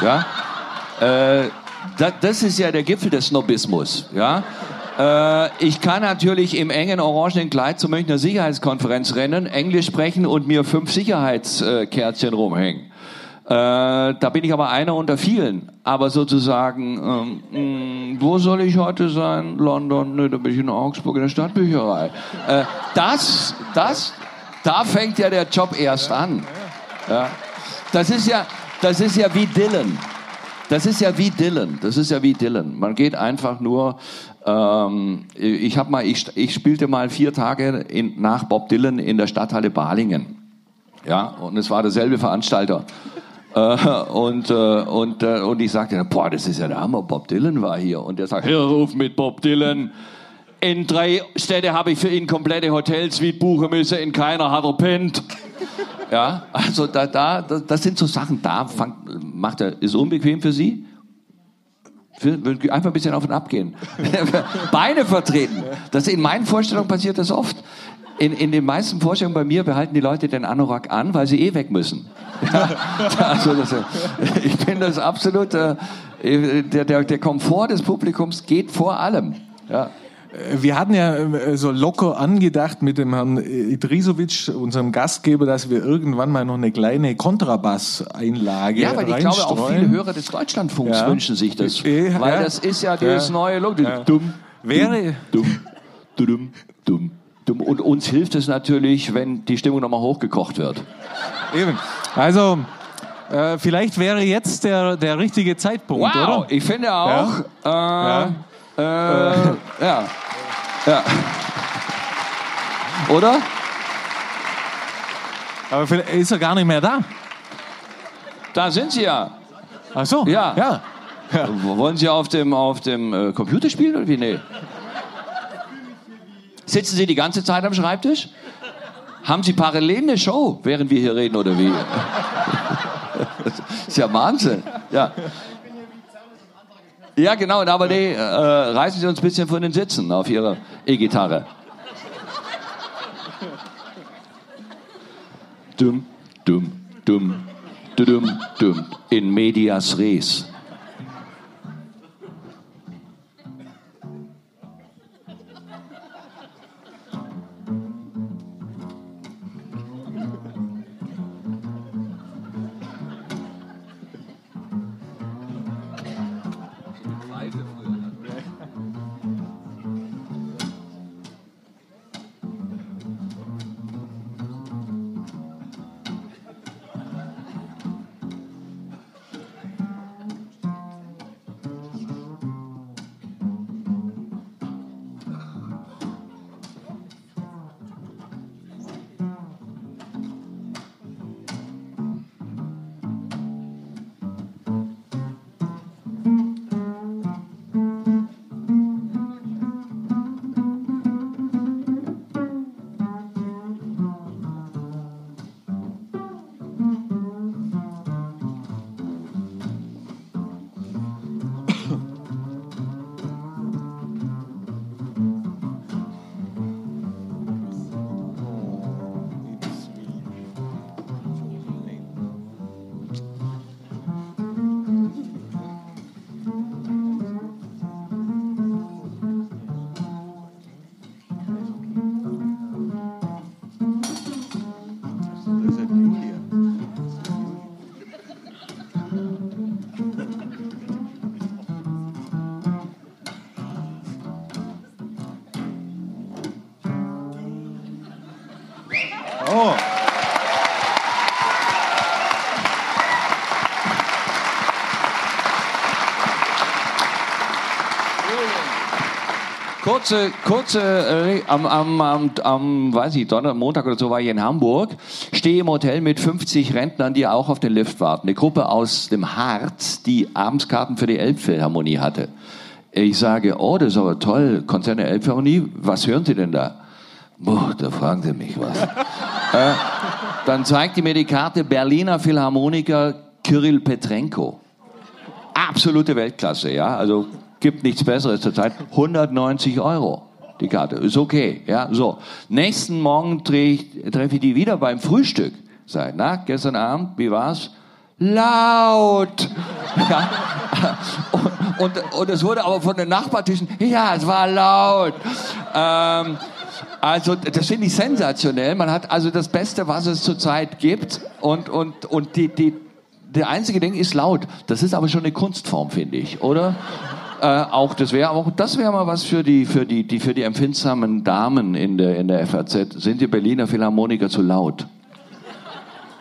Ja, äh, das, das ist ja der Gipfel des Snobismus. Ja. Äh, ich kann natürlich im engen orangenen Kleid zur Münchner Sicherheitskonferenz rennen, Englisch sprechen und mir fünf Sicherheitskärtchen rumhängen. Äh, da bin ich aber einer unter vielen. Aber sozusagen, ähm, mh, wo soll ich heute sein? London? Nö, da bin ich in Augsburg in der Stadtbücherei. Äh, das, das, da fängt ja der Job erst an. Ja. Das ist ja, das ist ja wie Dylan. Das ist ja wie Dylan. Das ist ja wie Dylan. Man geht einfach nur ähm, ich habe mal, ich, ich spielte mal vier Tage in, nach Bob Dylan in der Stadthalle Balingen. Ja, und es war derselbe Veranstalter. Äh, und, äh, und, äh, und ich sagte, boah, das ist ja der Hammer, Bob Dylan war hier. Und der sagt, hör auf mit Bob Dylan. In drei Städte habe ich für ihn komplette Hotelsuite buchen müssen, in keiner hat er pennt. Ja, also da, da, das sind so Sachen, da fang, macht er, ist unbequem für Sie, Einfach ein bisschen auf und ab gehen. Beine vertreten. Das in meinen Vorstellungen passiert das oft. in, in den meisten Vorstellungen bei mir behalten die Leute den Anorak an, weil sie eh weg müssen. also das, ich finde das absolut, äh, der, der, der Komfort des Publikums geht vor allem. Ja. Wir hatten ja äh, so locker angedacht mit dem Herrn Idrisovic, unserem Gastgeber, dass wir irgendwann mal noch eine kleine Kontrabass-Einlage Ja, weil ich glaube, auch viele Hörer des Deutschlandfunks Ja. wünschen sich das. Ja. Weil das ist ja das Ja. neue Logo. Dumm, Wäre- dumm, dumm, dumm, dumm. Und uns hilft es natürlich, wenn die Stimmung nochmal hochgekocht wird. Eben. Also, äh, vielleicht wäre jetzt der, der richtige Zeitpunkt, Wow, oder? ich finde auch, Ja. äh, äh, ja, ja. Oder? Aber vielleicht ist er gar nicht mehr da. Da sind Sie ja. Ach so. Ja. ja. Wollen Sie auf dem, auf dem äh, Computer spielen oder wie? Nee. Sitzen Sie die ganze Zeit am Schreibtisch? Haben Sie parallel eine Show, während wir hier reden oder wie? Das ist ja Wahnsinn. Ja. Ja, genau, aber nee, äh, reißen Sie uns ein bisschen von den Sitzen auf Ihrer E-Gitarre. Dumm, dumm, dumm, dumm, dumm. In medias res. Kurze, kurze, äh, am, am, am, am, weiß ich, Donnerstag, Montag oder so war ich in Hamburg, stehe im Hotel mit 50 Rentnern, die auch auf den Lift warten. Eine Gruppe aus dem Harz, die Abendskarten für die Elbphilharmonie hatte. Ich sage, oh, das ist aber toll, Konzert der Elbphilharmonie, was hören Sie denn da? Boah, da fragen Sie mich was. äh, dann zeigte mir die Karte Berliner Philharmoniker Kirill Petrenko absolute Weltklasse, ja. Also gibt nichts Besseres zurzeit. 190 Euro die Karte, ist okay, ja. So nächsten Morgen treffe ich, die wieder beim Frühstück. Sag, na, gestern Abend, wie war's? Laut. Ja. Und, und, und es wurde aber von den Nachbartischen, ja, es war laut. Ähm, also das finde ich sensationell. Man hat also das Beste, was es zurzeit gibt. Und, und, und die, die, der einzige Ding ist laut. Das ist aber schon eine Kunstform, finde ich, oder? Äh, auch das wäre auch das wäre mal was für die für die, die für die empfindsamen Damen in der in der FAZ. Sind die Berliner Philharmoniker zu laut?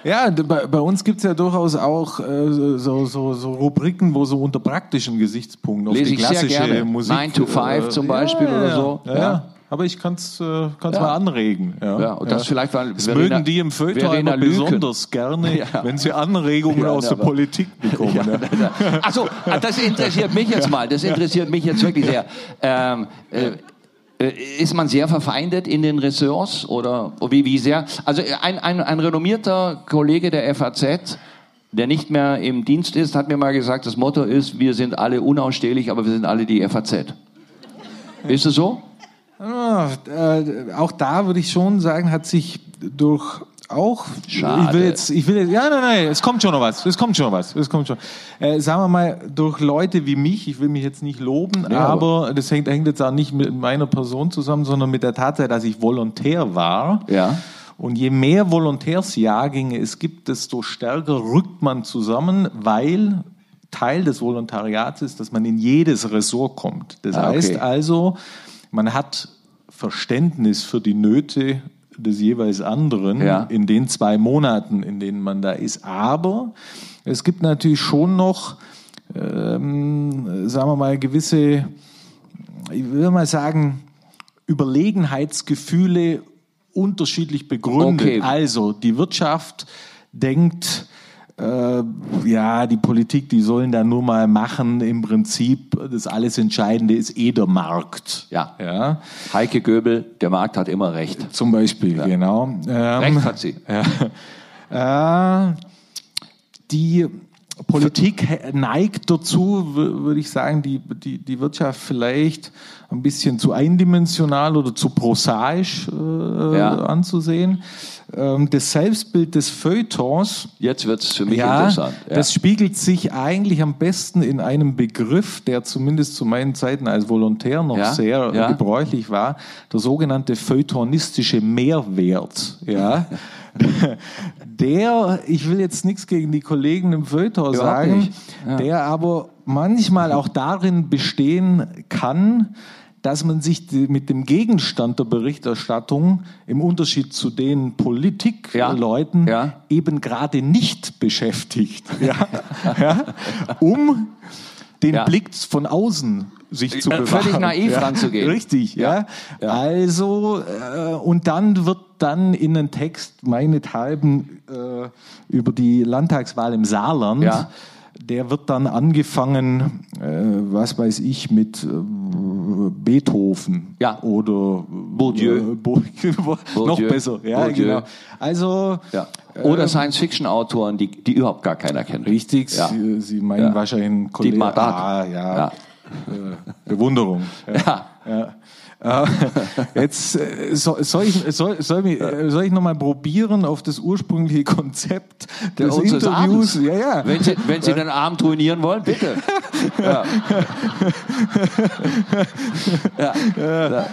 Ja, bei, bei uns gibt's ja durchaus auch äh, so, so, so Rubriken, wo so unter praktischen Gesichtspunkten auf Lese die klassische. Musik... Nine to Five zum Beispiel ja, oder so. Ja, Ja. Ja. Aber ich kann's, äh, kann's Ja. mal anregen. Ja, Ja, und das vielleicht, weil Das Verena- mögen die im Feuilleton besonders gerne, Ja. wenn sie Anregungen Ja, aus der Politik bekommen. Ja, Achso, das interessiert mich jetzt mal. Das interessiert mich jetzt wirklich sehr. Ähm, äh, äh, ist man sehr verfeindet in den Ressorts oder wie, wie sehr? Also ein, ein, ein renommierter Kollege der FAZ, der nicht mehr im Dienst ist, hat mir mal gesagt, das Motto ist, wir sind alle unausstehlich, aber wir sind alle die FAZ. Ist es so? Ah, äh, auch da würde ich schon sagen, hat sich durch auch. Schade. Ich will jetzt, ich will jetzt, ja, nein, nein, es kommt schon noch was. Es kommt schon noch was. Es kommt schon. Äh, sagen wir mal, durch Leute wie mich, ich will mich jetzt nicht loben, Ja, aber das hängt, hängt jetzt auch nicht mit meiner Person zusammen, sondern mit der Tatsache, dass ich Volontär war. Ja. Und je mehr Volontärsjahrgänge es gibt, desto stärker rückt man zusammen, weil Teil des Volontariats ist, dass man in jedes Ressort kommt. Das Ah, okay. heißt also, man hat Verständnis für die Nöte des jeweils anderen Ja. in den zwei Monaten, in denen man da ist. Aber es gibt natürlich schon noch, ähm, sagen wir mal, gewisse, ich will mal sagen, Überlegenheitsgefühle unterschiedlich begründet. Okay. Also die Wirtschaft denkt, äh, ja, die Politik, die sollen da nur mal machen. Im Prinzip, das alles Entscheidende ist eh der Markt. Ja. ja Heike Göbel, der Markt hat immer recht. zum Beispiel, genau. Ähm, Recht hat sie. ja. Äh, die Politik neigt dazu, würde ich sagen, die, die, die Wirtschaft vielleicht ein bisschen zu eindimensional oder zu prosaisch äh, Ja. anzusehen. Ähm, das Selbstbild des Feuilletons Jetzt wird es für mich ja, interessant. Ja. das spiegelt sich eigentlich am besten in einem Begriff, der zumindest zu meinen Zeiten als Volontär noch Ja, sehr gebräuchlich war, der sogenannte feuilletonistische Mehrwert. Ja. der, ich will jetzt nichts gegen die Kollegen im Feuilleton sagen, der aber manchmal auch darin bestehen kann, dass man sich die, mit dem Gegenstand der Berichterstattung im Unterschied zu den Politikleuten Ja. eben gerade nicht beschäftigt, ja, ja, um den Ja. Blick von außen sich zu Äh, bewahren. völlig naiv ja. ranzugehen. Richtig, ja. Ja. Also, äh, und dann wird dann in den Text meinethalben äh, über die Landtagswahl im Saarland, Ja. der wird dann angefangen, äh, was weiß ich, mit äh, Beethoven Ja. oder Bourdieu. Äh, Bourdieu. noch besser, ja, Bourdieu. genau. Also, ja. Oder ähm, Science-Fiction-Autoren, die, die überhaupt gar keiner kennt. Richtig, Ja. Sie, Sie meinen wahrscheinlich Kollegen. Dietmar Dark. Ah, ja. Ja. Äh, Bewunderung. Ja. Ja. Jetzt äh, soll, soll ich, soll, soll, mich, äh, soll ich nochmal probieren auf das ursprüngliche Konzept Der des unseres Interviews? Ja, ja. Wenn Sie, wenn Sie den Abend ruinieren wollen, bitte. Ja. Ja. Ja.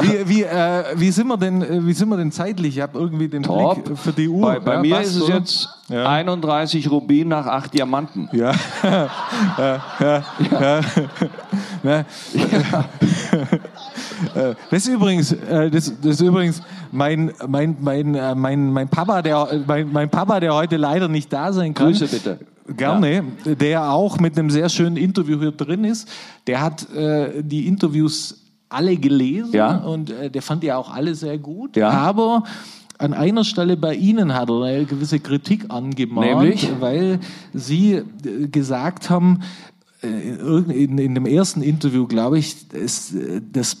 Wie, wie, äh, wie, sind wir denn, wie sind wir denn zeitlich? Ich habe irgendwie den Top. Blick für die Uhr. Bei, bei Ja, mir passt, ist es oder? jetzt Ja. 31 Rubin nach 8 Diamanten. Ja. ja, ja, ja. ja. Das ist übrigens, äh, das, das ist übrigens mein, mein, mein, äh, mein, mein Papa, der, mein, mein Papa, der heute leider nicht da sein kann. Grüße bitte. Gerne, der auch mit einem sehr schönen Interview hier drin ist. Der hat äh, die Interviews alle gelesen Ja. und äh, der fand die auch alle sehr gut. Ja. Aber an einer Stelle bei Ihnen hat er eine gewisse Kritik angemahnt, Nämlich? weil Sie äh, gesagt haben, äh, in, in, in dem ersten Interview, glaube ich, es, das,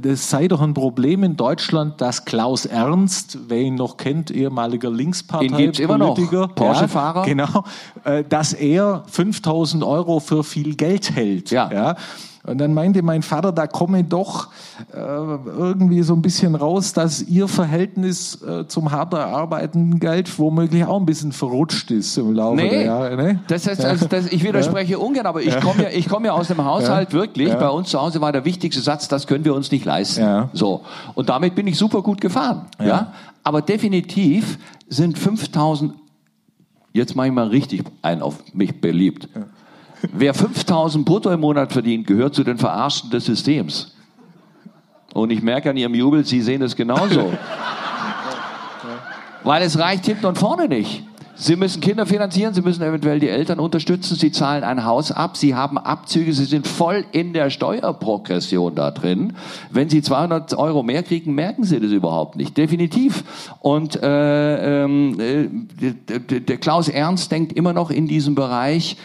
das sei doch ein Problem in Deutschland, dass Klaus Ernst, wer ihn noch kennt, ehemaliger Linkspartei, Den gibt's immer noch. Politiker, Porsche-Fahrer. Ja, genau, äh, dass er 5000 Euro für viel Geld hält. Ja. Und dann meinte mein Vater, da komme doch äh, irgendwie so ein bisschen raus, dass ihr Verhältnis äh, zum hart erarbeitenden Geld womöglich auch ein bisschen verrutscht ist im Laufe der Nee, Jahre. Ne? das ist, das, das, ich widerspreche ungern, aber ich komme ja, ich komme ja aus dem Haushalt wirklich. Ja. Bei uns zu Hause war der wichtigste Satz, das können wir uns nicht leisten. Ja. So. Und damit bin ich super gut gefahren. Ja. Ja. Aber definitiv sind 5000, jetzt mache ich mal richtig einen auf mich beliebt. Wer 5000 brutto im Monat verdient, gehört zu den Verarschten des Systems. Und ich merke an Ihrem Jubel, Sie sehen es genauso. Weil es reicht hinten und vorne nicht. Sie müssen Kinder finanzieren, Sie müssen eventuell die Eltern unterstützen, Sie zahlen ein Haus ab, Sie haben Abzüge, Sie sind voll in der Steuerprogression da drin. Wenn Sie 200 Euro mehr kriegen, merken Sie das überhaupt nicht, definitiv. Und äh, ähm, äh, der, Klaus Ernst denkt immer noch in diesem Bereich,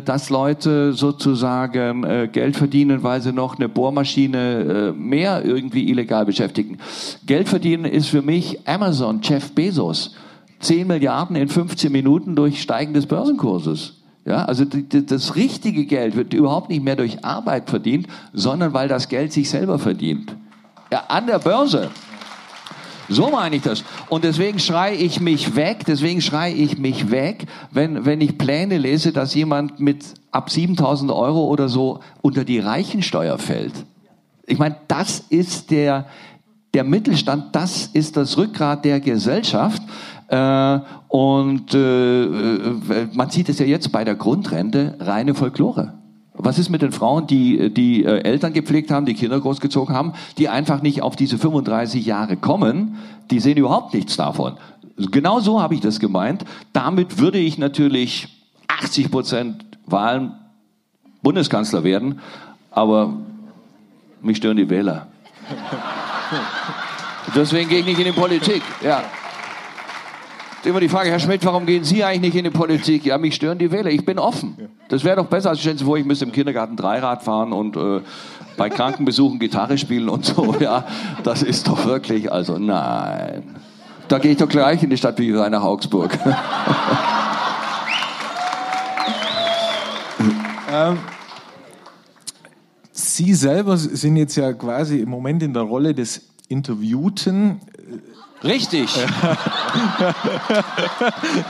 dass Leute sozusagen äh, Geld verdienen, weil sie noch eine Bohrmaschine äh, mehr irgendwie illegal beschäftigen. Geld verdienen ist für mich Amazon, Jeff Bezos. 10 Milliarden in 15 Minuten durch Steigen des Börsenkurses. Ja, also die, die, das richtige Geld wird überhaupt nicht mehr durch Arbeit verdient, sondern weil das Geld sich selber verdient. Ja, an der Börse. So meine ich das. Und deswegen schreie ich mich weg, deswegen schreie ich mich weg, wenn, wenn ich Pläne lese, dass jemand mit ab 7000 Euro oder so unter die Reichensteuer fällt. Ich meine, das ist der, der Mittelstand, das ist das Rückgrat der Gesellschaft. Äh, und äh, äh, man sieht es ja jetzt bei der Grundrente, reine Folklore. Was ist mit den Frauen, die die äh, Eltern gepflegt haben, die Kinder großgezogen haben, die einfach nicht auf diese 35 Jahre kommen? Die sehen überhaupt nichts davon. Genau so habe ich das gemeint. Damit würde ich natürlich 80 Prozent Wahlen Bundeskanzler werden, aber mich stören die Wähler. Deswegen gehe ich nicht in die Politik. Ja. Immer die Frage, Herr Schmidt, warum gehen Sie eigentlich nicht in die Politik? Ja, mich stören die Wähler. Ich bin offen. Das wäre doch besser, als stellen Sie vor, ich müsste im Kindergarten Dreirad fahren und äh, bei Krankenbesuchen Gitarre spielen und so. Ja, das ist doch wirklich, also nein. Da gehe ich doch gleich in die Stadt wie Rainer Augsburg. ähm, Sie selber sind jetzt ja quasi im Moment in der Rolle des Interviewten. Richtig.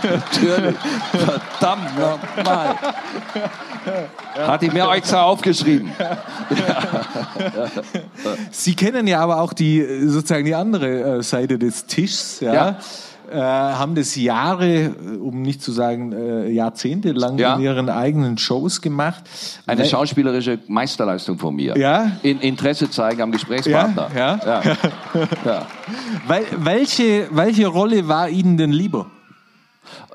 Natürlich. Verdammt nochmal. Hatte ich mir extra aufgeschrieben. Sie kennen ja aber auch die sozusagen die andere äh, Seite des Tischs, ja. ja äh, haben das Jahre, äh, um nicht zu sagen äh, Jahrzehnte lang ja. in ihren eigenen Shows gemacht. Eine schauspielerische Meisterleistung von mir. Ja. In Interesse zeigen am Gesprächspartner. Ja. ja. ja. ja. Weil, welche, welche Rolle war Ihnen denn lieber?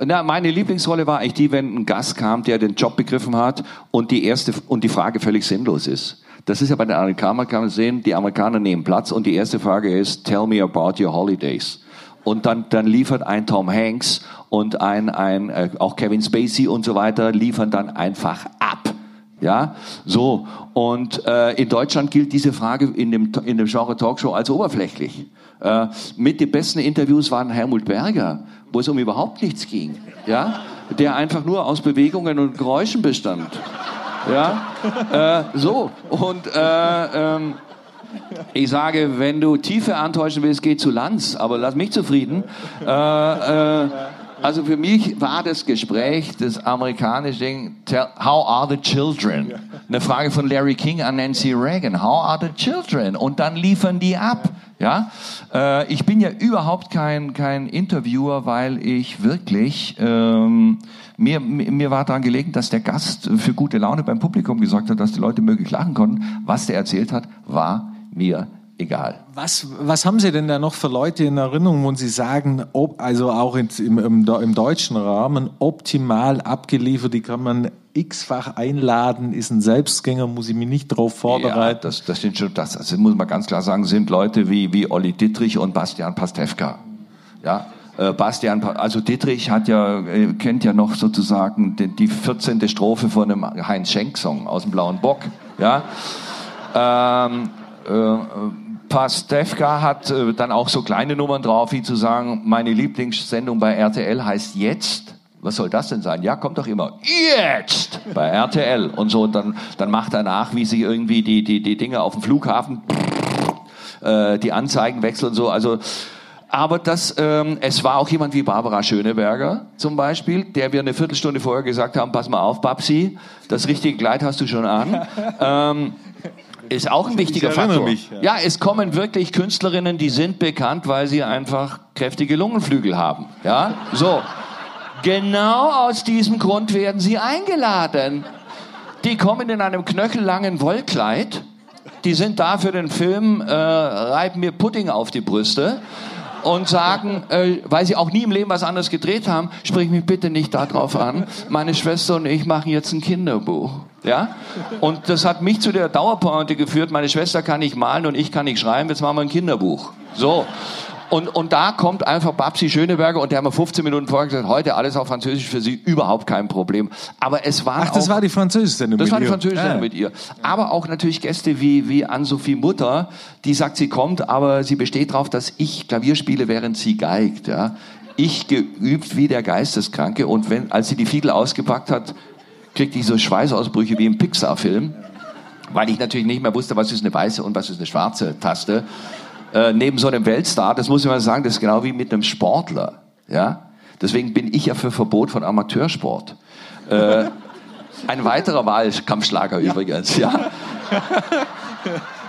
Na, meine Lieblingsrolle war eigentlich die, wenn ein Gast kam, der den Job begriffen hat und die erste und die Frage völlig sinnlos ist. Das ist ja bei den Amerikanern, kann man sehen, die Amerikaner nehmen Platz und die erste Frage ist, tell me about your holidays und dann, dann liefert ein Tom Hanks und ein, ein äh, auch Kevin Spacey und so weiter liefern dann einfach ab. Ja, so. Und äh, in Deutschland gilt diese Frage in dem, in dem Genre Talkshow als oberflächlich. Äh, mit den besten Interviews waren Helmut Berger, wo es um überhaupt nichts ging. Ja, der einfach nur aus Bewegungen und Geräuschen bestand. Ja, äh, so. Und äh, ähm, ich sage, wenn du Tiefe antäuschen willst, geh zu Lanz, aber lass mich zufrieden. Äh, äh, also für mich war das Gespräch, das amerikanische Ding, tell, how are the children? Eine Frage von Larry King an Nancy Reagan, how are the children? Und dann liefern die ab. Ja, äh, ich bin ja überhaupt kein kein Interviewer, weil ich wirklich ähm, mir mir war daran gelegen, dass der Gast für gute Laune beim Publikum gesorgt hat, dass die Leute möglich lachen konnten. Was der erzählt hat, war mir egal. Was, was haben Sie denn da noch für Leute in Erinnerung, wo Sie sagen, ob, also auch im, im, im deutschen Rahmen, optimal abgeliefert, die kann man x-fach einladen, ist ein Selbstgänger, muss ich mich nicht darauf vorbereiten. Ja, das, das sind schon, das also muss man ganz klar sagen, sind Leute wie, wie Olli Dittrich und Bastian Pastewka. Ja, äh, Bastian, also Dittrich hat ja, äh, kennt ja noch sozusagen die, die 14. Strophe von einem Heinz Schenk-Song aus dem Blauen Bock. Ja, ähm, äh, Pastewka hat äh, dann auch so kleine Nummern drauf, wie zu sagen, meine Lieblingssendung bei RTL heißt Jetzt. Was soll das denn sein? Ja, kommt doch immer jetzt bei RTL und so. Und dann, dann macht er nach, wie sich irgendwie die, die, die Dinge auf dem Flughafen, äh, die Anzeigen wechseln und so. Also, aber das, ähm, es war auch jemand wie Barbara Schöneberger zum Beispiel, der wir eine Viertelstunde vorher gesagt haben, pass mal auf, Babsi, das richtige Kleid hast du schon an. ähm, ist auch ein wichtiger Faktor. Mich, ja. ja, es kommen wirklich Künstlerinnen, die sind bekannt, weil sie einfach kräftige Lungenflügel haben. Ja, so. Genau aus diesem Grund werden sie eingeladen. Die kommen in einem knöchellangen Wollkleid. Die sind da für den Film äh, Reib mir Pudding auf die Brüste und sagen, äh, weil sie auch nie im Leben was anderes gedreht haben, sprich mich bitte nicht darauf an. Meine Schwester und ich machen jetzt ein Kinderbuch. Ja? Und das hat mich zu der Dauerpointe geführt, meine Schwester kann nicht malen und ich kann nicht schreiben, jetzt machen wir ein Kinderbuch. So. Und, und da kommt einfach Babsi Schöneberger und der haben wir 15 Minuten vorher gesagt, heute alles auf Französisch für sie, überhaupt kein Problem. Aber es war Ach, das auch, war die französische Sendung Das war die französische Sendung mit ihr. Aber auch natürlich Gäste wie, wie Ann-Sophie Mutter, die sagt, sie kommt, aber sie besteht darauf, dass ich Klavier spiele, während sie geigt. Ja. Ich geübt wie der Geisteskranke und wenn, als sie die Fiedel ausgepackt hat, kriegte ich so Schweißausbrüche wie im Pixar-Film, weil ich natürlich nicht mehr wusste, was ist eine weiße und was ist eine schwarze Taste. Äh, neben so einem Weltstar, das muss ich mal sagen, das ist genau wie mit einem Sportler. Ja? Deswegen bin ich ja für Verbot von Amateursport. Äh, ein weiterer Wahlkampfschlager ja. übrigens, ja.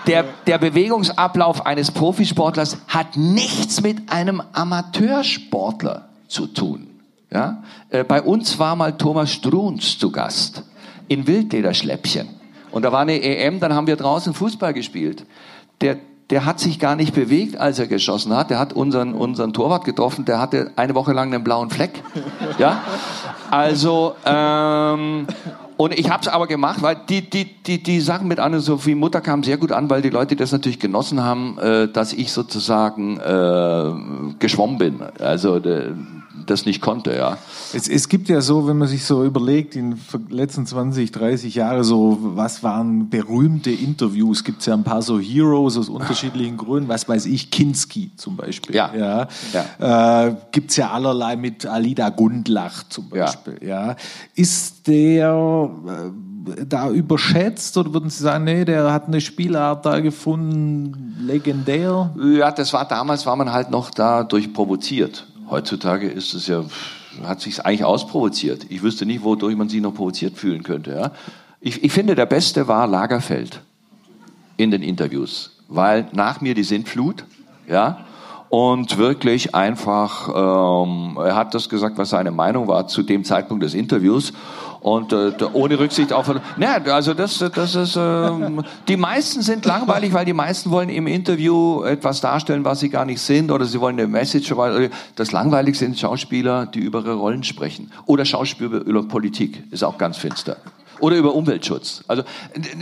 Der, der Bewegungsablauf eines Profisportlers hat nichts mit einem Amateursportler zu tun. Ja? Äh, bei uns war mal Thomas Strunz zu Gast in Wildlederschläppchen. Und da war eine EM, dann haben wir draußen Fußball gespielt. Der, der hat sich gar nicht bewegt, als er geschossen hat. Der hat unseren, unseren Torwart getroffen, der hatte eine Woche lang einen blauen Fleck. Ja? Also, ähm, und ich habe es aber gemacht, weil die, die, die, die Sachen mit Anne-Sophie Mutter kamen sehr gut an, weil die Leute das natürlich genossen haben, äh, dass ich sozusagen äh, geschwommen bin. Also, äh, das nicht konnte, ja. Es, es gibt ja so, wenn man sich so überlegt, in den letzten 20, 30 Jahren so, was waren berühmte Interviews? Gibt es ja ein paar so Heroes aus unterschiedlichen Gründen, was weiß ich, Kinski zum Beispiel. Ja. ja. ja. Äh, gibt es ja allerlei mit Alida Gundlach zum Beispiel. Ja. ja. Ist der äh, da überschätzt oder würden Sie sagen, nee, der hat eine Spielart da gefunden, legendär? Ja, das war damals, war man halt noch dadurch provoziert. Heutzutage ist es ja, hat sich eigentlich ausprovoziert. Ich wüsste nicht, wodurch man sich noch provoziert fühlen könnte. Ja? Ich, ich finde, der Beste war Lagerfeld in den Interviews, weil nach mir die Sintflut, ja, und wirklich einfach, ähm, er hat das gesagt, was seine Meinung war zu dem Zeitpunkt des Interviews und äh, ohne Rücksicht auf. Naja, also das, das ist. Äh, die meisten sind langweilig, weil die meisten wollen im Interview etwas darstellen, was sie gar nicht sind, oder sie wollen eine Message. Das langweilig sind Schauspieler, die über ihre Rollen sprechen. Oder Schauspieler über Politik, ist auch ganz finster. Oder über Umweltschutz. Also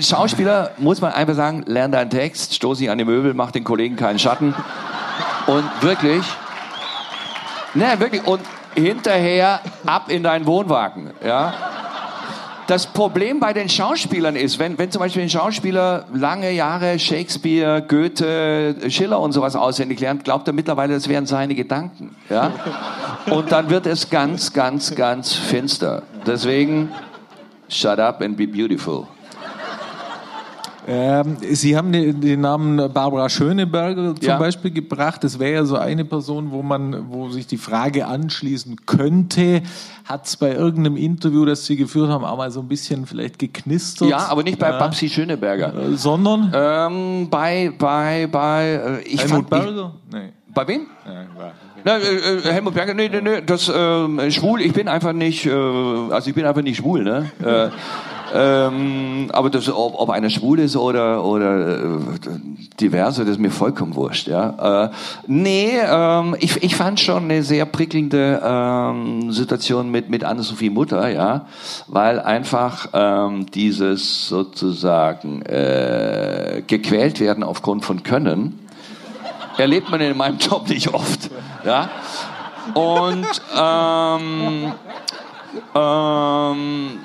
Schauspieler, muss man einfach sagen, lern deinen Text, stoß dich an die Möbel, mach den Kollegen keinen Schatten. Und wirklich, ne, wirklich, und hinterher ab in deinen Wohnwagen, ja. Das Problem bei den Schauspielern ist, wenn, wenn zum Beispiel ein Schauspieler lange Jahre Shakespeare, Goethe, Schiller und sowas auswendig lernt, glaubt er mittlerweile, das wären seine Gedanken. Ja? Und dann wird es ganz, ganz, ganz finster. Deswegen, shut up and be beautiful. Ähm, Sie haben den, den, Namen Barbara Schöneberger zum ja. Beispiel gebracht. Das wäre ja so eine Person, wo man, wo sich die Frage anschließen könnte. Hat es bei irgendeinem Interview, das Sie geführt haben, auch mal so ein bisschen vielleicht geknistert? Ja, aber nicht bei ja. Babsi Schöneberger. Äh, sondern? Ähm, bei, bei, bei, äh, ich Helmut fand, Berger? Ich, nee. Bei wem? Ja, na, äh, äh, Helmut Berger, nee, nee, nee, das äh, schwul, ich bin einfach nicht, äh, also ich bin einfach nicht schwul, ne? Äh, ähm, aber das, ob, ob einer schwul ist oder, oder äh, diverse, das ist mir vollkommen wurscht. Ja? Äh, nee, ähm, ich, ich fand schon eine sehr prickelnde ähm, Situation mit, mit Anne-Sophie Mutter, ja, weil einfach ähm, dieses sozusagen äh, gequält werden aufgrund von Können, erlebt man in meinem Job nicht oft. Ja? Und ähm, ähm,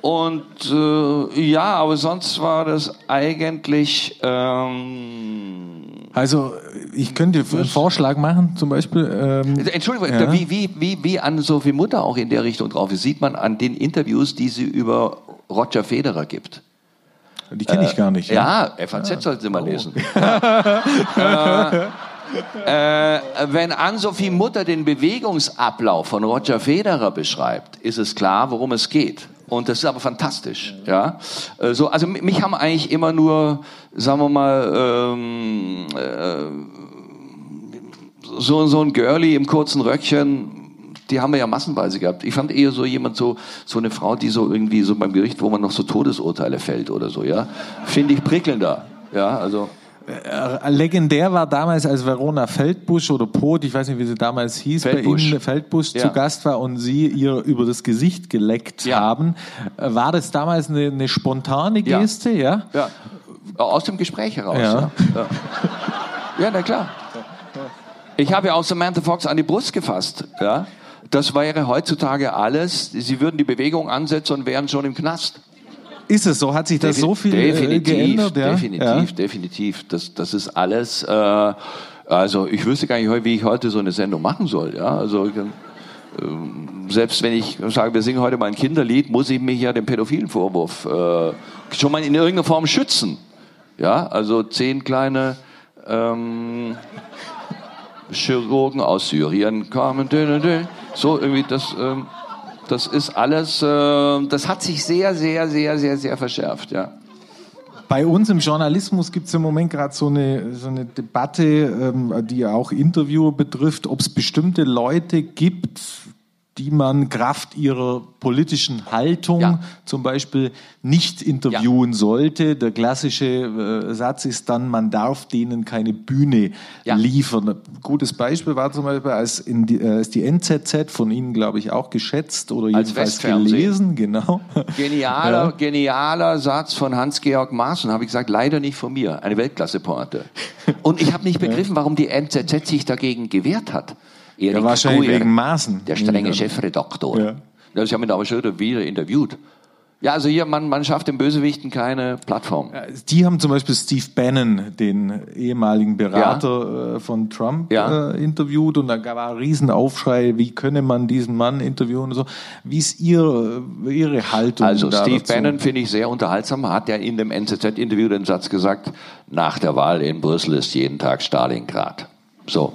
und äh, ja, aber sonst war das eigentlich. Ähm, also ich könnte einen Vorschlag machen, zum Beispiel. Ähm, Entschuldigung, ja. wie, wie, wie, wie an Sophie Mutter auch in der Richtung drauf ist, sieht man an den Interviews, die sie über Roger Federer gibt. Die kenne ich äh, gar nicht. Ja, ja FAZ ja. sollten Sie mal oh. lesen. äh, äh, wenn Ann-Sophie Mutter den Bewegungsablauf von Roger Federer beschreibt, ist es klar, worum es geht. Und das ist aber fantastisch, ja. Äh, so, also mich haben eigentlich immer nur, sagen wir mal, ähm, äh, so, so ein Girlie im kurzen Röckchen, die haben wir ja massenweise gehabt. Ich fand eher so jemand so, so eine Frau, die so irgendwie so beim Gericht, wo man noch so Todesurteile fällt oder so, ja. Finde ich prickelnder, ja, also. Äh, legendär war damals, als Verona Feldbusch oder Pot, ich weiß nicht, wie sie damals hieß, Feldbusch. bei Ihnen Feldbusch ja. zu Gast war und Sie ihr über das Gesicht geleckt ja. haben. Äh, war das damals eine, eine spontane Geste? Ja. ja. Aus dem Gespräch heraus. Ja, ja. ja na klar. Ich habe ja auch Samantha Fox an die Brust gefasst. Ja. Das wäre heutzutage alles. Sie würden die Bewegung ansetzen und wären schon im Knast. Ist es so? Hat sich das Defi so viel äh, definitiv, geändert? Ja? Definitiv, ja. definitiv. Das, das ist alles. Äh, also ich wüsste gar nicht, wie ich heute so eine Sendung machen soll. Ja, also ähm, selbst wenn ich sage, wir singen heute mal ein Kinderlied, muss ich mich ja dem pädophilen Vorwurf äh, schon mal in irgendeiner Form schützen. Ja, also zehn kleine ähm, Chirurgen aus Syrien kamen, so irgendwie das. Ähm, das ist alles, äh, das hat sich sehr, sehr, sehr, sehr, sehr verschärft, ja. Bei uns im Journalismus gibt es im Moment gerade so eine, so eine Debatte, ähm, die auch Interviewer betrifft, ob es bestimmte Leute gibt, die man Kraft ihrer politischen Haltung ja. zum Beispiel nicht interviewen ja. sollte. Der klassische äh, Satz ist dann, man darf denen keine Bühne ja. liefern. Ein gutes Beispiel war zum Beispiel, als, die, äh, als die NZZ von Ihnen, glaube ich, auch geschätzt oder als jedenfalls gelesen. Genau. Genialer, genialer Satz von Hans-Georg Maaßen, habe ich gesagt, leider nicht von mir. Eine Weltklasse-Pointe. Und ich habe nicht begriffen, warum die NZZ sich dagegen gewehrt hat. Erik ja, wahrscheinlich Guyer, wegen Maßen. Der strenge Chefredaktor. Ja. Das haben ihn aber schon wieder interviewt. Ja, also hier, man, man schafft den Bösewichten keine Plattform. Die haben zum Beispiel Steve Bannon, den ehemaligen Berater ja. Äh, von Trump, ja. äh, interviewt und da war ein Riesenaufschrei, wie könne man diesen Mann interviewen und so. Wie ist ihr, Ihre Haltung Also Steve dazu? Bannon finde ich sehr unterhaltsam, hat ja in dem NZZ-Interview den Satz gesagt, nach der Wahl in Brüssel ist jeden Tag Stalingrad. So.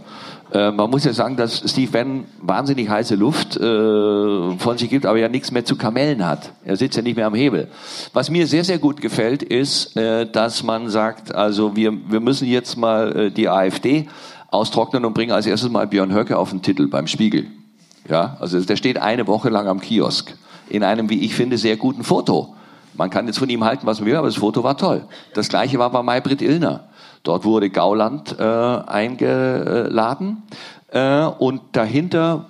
Äh, man muss ja sagen, dass Steve Bannon wahnsinnig heiße Luft äh, von sich gibt, aber ja nichts mehr zu Kamellen hat. Er sitzt ja nicht mehr am Hebel. Was mir sehr, sehr gut gefällt, ist, äh, dass man sagt, also wir, wir müssen jetzt mal äh, die AfD austrocknen und bringen als erstes mal Björn Höcke auf den Titel beim Spiegel. Ja, also der steht eine Woche lang am Kiosk in einem, wie ich finde, sehr guten Foto. Man kann jetzt von ihm halten, was man will, aber das Foto war toll. Das gleiche war bei Maybrit Illner. Dort wurde Gauland äh, eingeladen äh, und dahinter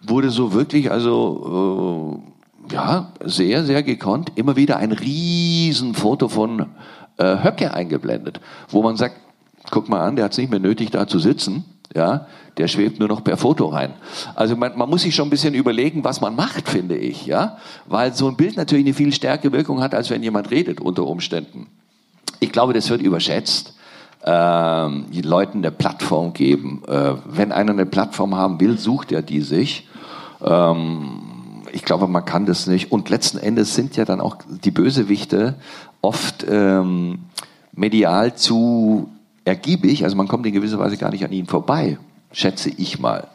wurde so wirklich, also äh, ja, sehr, sehr gekonnt, immer wieder ein Riesenfoto von äh, Höcke eingeblendet, wo man sagt, guck mal an, der hat es nicht mehr nötig, da zu sitzen. Ja, der schwebt nur noch per Foto rein. Also man, man muss sich schon ein bisschen überlegen, was man macht, finde ich, ja, weil so ein Bild natürlich eine viel stärkere Wirkung hat, als wenn jemand redet unter Umständen. Ich glaube, das wird überschätzt ähm, Leuten eine Plattform geben. Äh, wenn einer eine Plattform haben will, sucht er die sich. Ähm, ich glaube, man kann das nicht. Und letzten Endes sind ja dann auch die Bösewichte oft ähm, medial zu ergiebig. Also man kommt in gewisser Weise gar nicht an ihnen vorbei, schätze ich mal.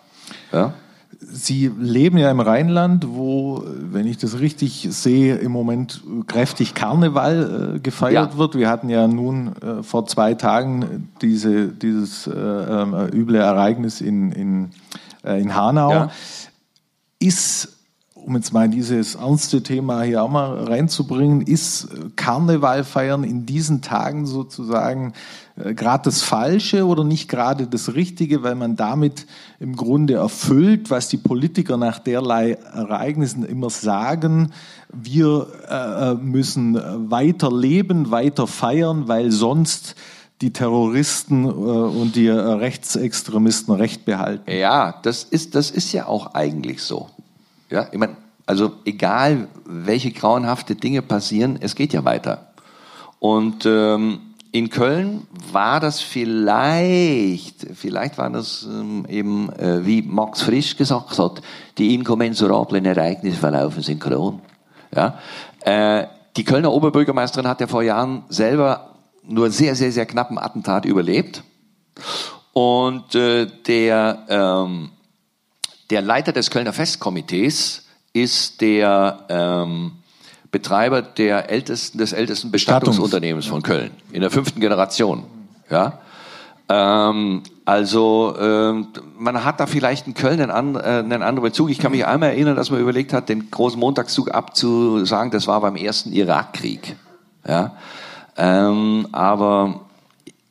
Ja? Sie leben ja im Rheinland, wo, wenn ich das richtig sehe, im Moment kräftig Karneval äh, gefeiert ja. wird. Wir hatten ja nun äh, vor zwei Tagen diese, dieses äh, äh üble Ereignis in, in, äh, in Hanau. Ja. Ist um jetzt mal dieses ernste Thema hier auch mal reinzubringen, ist Karneval feiern in diesen Tagen sozusagen äh, gerade das Falsche oder nicht gerade das Richtige, weil man damit im Grunde erfüllt, was die Politiker nach derlei Ereignissen immer sagen. Wir äh, äh müssen weiter leben, weiter feiern, weil sonst die Terroristen äh, und die Rechtsextremisten Recht behalten. Ja, das ist, das ist ja auch eigentlich so. Ja, ich meine, also egal welche grauenhafte Dinge passieren, es geht ja weiter. Und ähm, in Köln war das vielleicht, vielleicht war das ähm, eben, äh, wie Max Frisch gesagt hat, die inkommensurablen Ereignisse verlaufen synchron. Ja? Äh, die Kölner Oberbürgermeisterin hat ja vor Jahren selber nur sehr, sehr, sehr knappen Attentat überlebt. Und äh, der ähm, der Leiter des Kölner Festkomitees ist der ähm, Betreiber der ältesten, des ältesten Bestattungsunternehmens von Köln, in der fünften Generation. Ja? Ähm, also ähm, man hat da vielleicht in Köln einen, äh, einen anderen Bezug. Ich kann mich einmal erinnern, dass man überlegt hat, den großen Montagszug abzusagen. Das war beim ersten Irakkrieg. Ja? Ähm, aber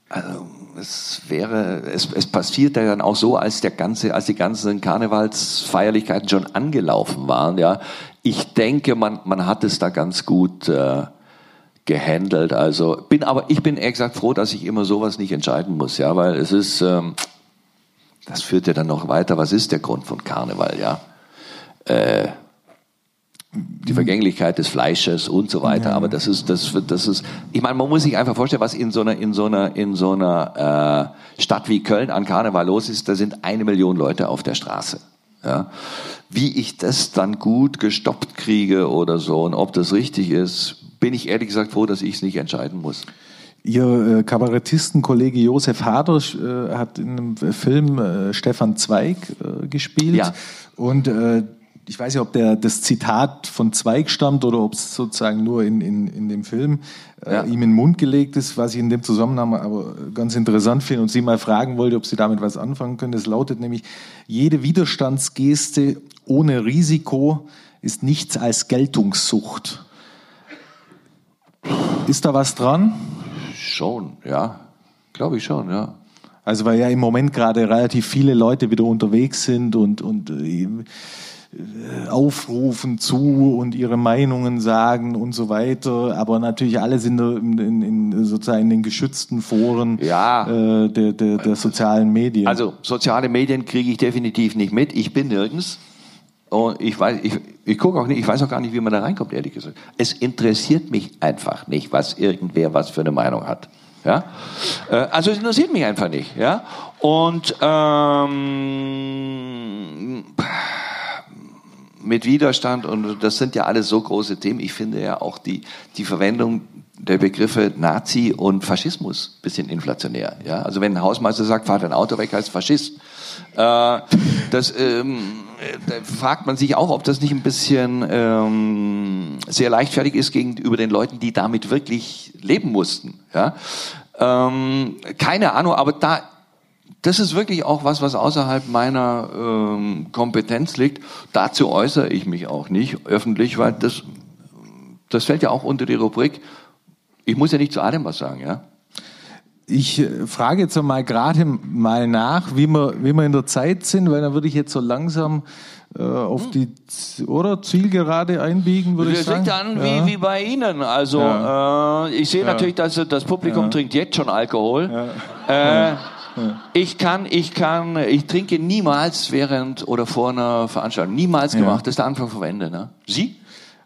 also, es wäre, es, es passiert dann auch so, als der ganze, als die ganzen Karnevalsfeierlichkeiten schon angelaufen waren. Ja, ich denke, man, man hat es da ganz gut äh, gehandelt. Also bin aber, ich bin ehrlich gesagt froh, dass ich immer sowas nicht entscheiden muss, ja, weil es ist, ähm, das führt ja dann noch weiter. Was ist der Grund von Karneval, ja? Äh, die Vergänglichkeit des Fleisches und so weiter. Ja. Aber das ist, das, das ist, ich meine, man muss sich einfach vorstellen, was in so einer, in so einer, in so einer äh, Stadt wie Köln an Karneval los ist. Da sind eine Million Leute auf der Straße. Ja. Wie ich das dann gut gestoppt kriege oder so und ob das richtig ist, bin ich ehrlich gesagt froh, dass ich es nicht entscheiden muss. Ihr äh, Kabarettistenkollege Josef Hader äh, hat in einem Film äh, Stefan Zweig äh, gespielt. Ja. Und äh, ich weiß nicht, ob der das Zitat von Zweig stammt oder ob es sozusagen nur in, in, in dem Film äh, Ja. ihm in den Mund gelegt ist, was ich in dem Zusammenhang aber ganz interessant finde und Sie mal fragen wollte, ob Sie damit was anfangen können. Das lautet nämlich, jede Widerstandsgeste ohne Risiko ist nichts als Geltungssucht. Ist da was dran? Schon, ja. Glaube ich schon, ja. Also weil ja im Moment gerade relativ viele Leute wieder unterwegs sind und, und äh, aufrufen zu und ihre Meinungen sagen und so weiter, aber natürlich alles in, der, in, in sozusagen in den geschützten Foren Ja. äh, der, der, der sozialen Medien. Also soziale Medien kriege ich definitiv nicht mit. Ich bin nirgends. Und ich weiß, ich, ich gucke auch nicht, ich weiß auch gar nicht, wie man da reinkommt, ehrlich gesagt. Es interessiert mich einfach nicht, was irgendwer was für eine Meinung hat. Ja? Äh, Also es interessiert mich einfach nicht. Ja? Und ähm, mit Widerstand und das sind ja alles so große Themen. Ich finde ja auch die, die Verwendung der Begriffe Nazi und Faschismus bisschen inflationär. Ja? Also wenn ein Hausmeister sagt, fahr dein Auto weg, heißt Faschist. Äh, das ähm, äh, da fragt man sich auch, ob das nicht ein bisschen ähm, sehr leichtfertig ist gegenüber den Leuten, die damit wirklich leben mussten. Ja? Ähm, keine Ahnung, aber da das ist wirklich auch was, was außerhalb meiner ähm, Kompetenz liegt. Dazu äußere ich mich auch nicht öffentlich, weil das, das fällt ja auch unter die Rubrik. Ich muss ja nicht zu allem was sagen, ja. Ich äh, frage jetzt mal gerade mal nach, wie wir, wie wir in der Zeit sind, weil dann würde ich jetzt so langsam äh, auf die Z- oder Zielgerade einbiegen, würde ich Das sagen. liegt an, Ja. wie, wie bei Ihnen. Also Ja. äh, ich sehe natürlich, dass das Publikum trinkt jetzt schon Alkohol. Äh, Ich kann, ich kann, ich trinke niemals während oder vor einer Veranstaltung. Niemals gemacht. Das ist der Anfang vom Ende. Ne? Sie?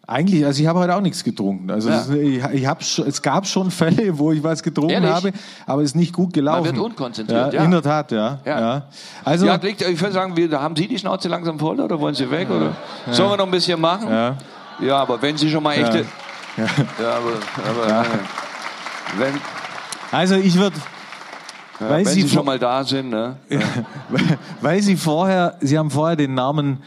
Eigentlich, also ich habe heute auch nichts getrunken. Also Ja. ich, ich hab, es gab schon Fälle, wo ich was getrunken Ehrlich? habe, aber es ist nicht gut gelaufen. wird unkonzentriert, ja. In der Tat, ja. Ja. ja. Also ja, liegt, ich würde sagen, wir, haben Sie die Schnauze langsam voll oder wollen Sie weg? Oder? Sollen wir noch ein bisschen machen? Ja. Ja, aber wenn Sie schon mal echte. Ja, aber, aber wenn, also ich würde, weil, wenn Sie Sie schon mal da sind, ne? weil Sie vorher, Sie haben vorher den Namen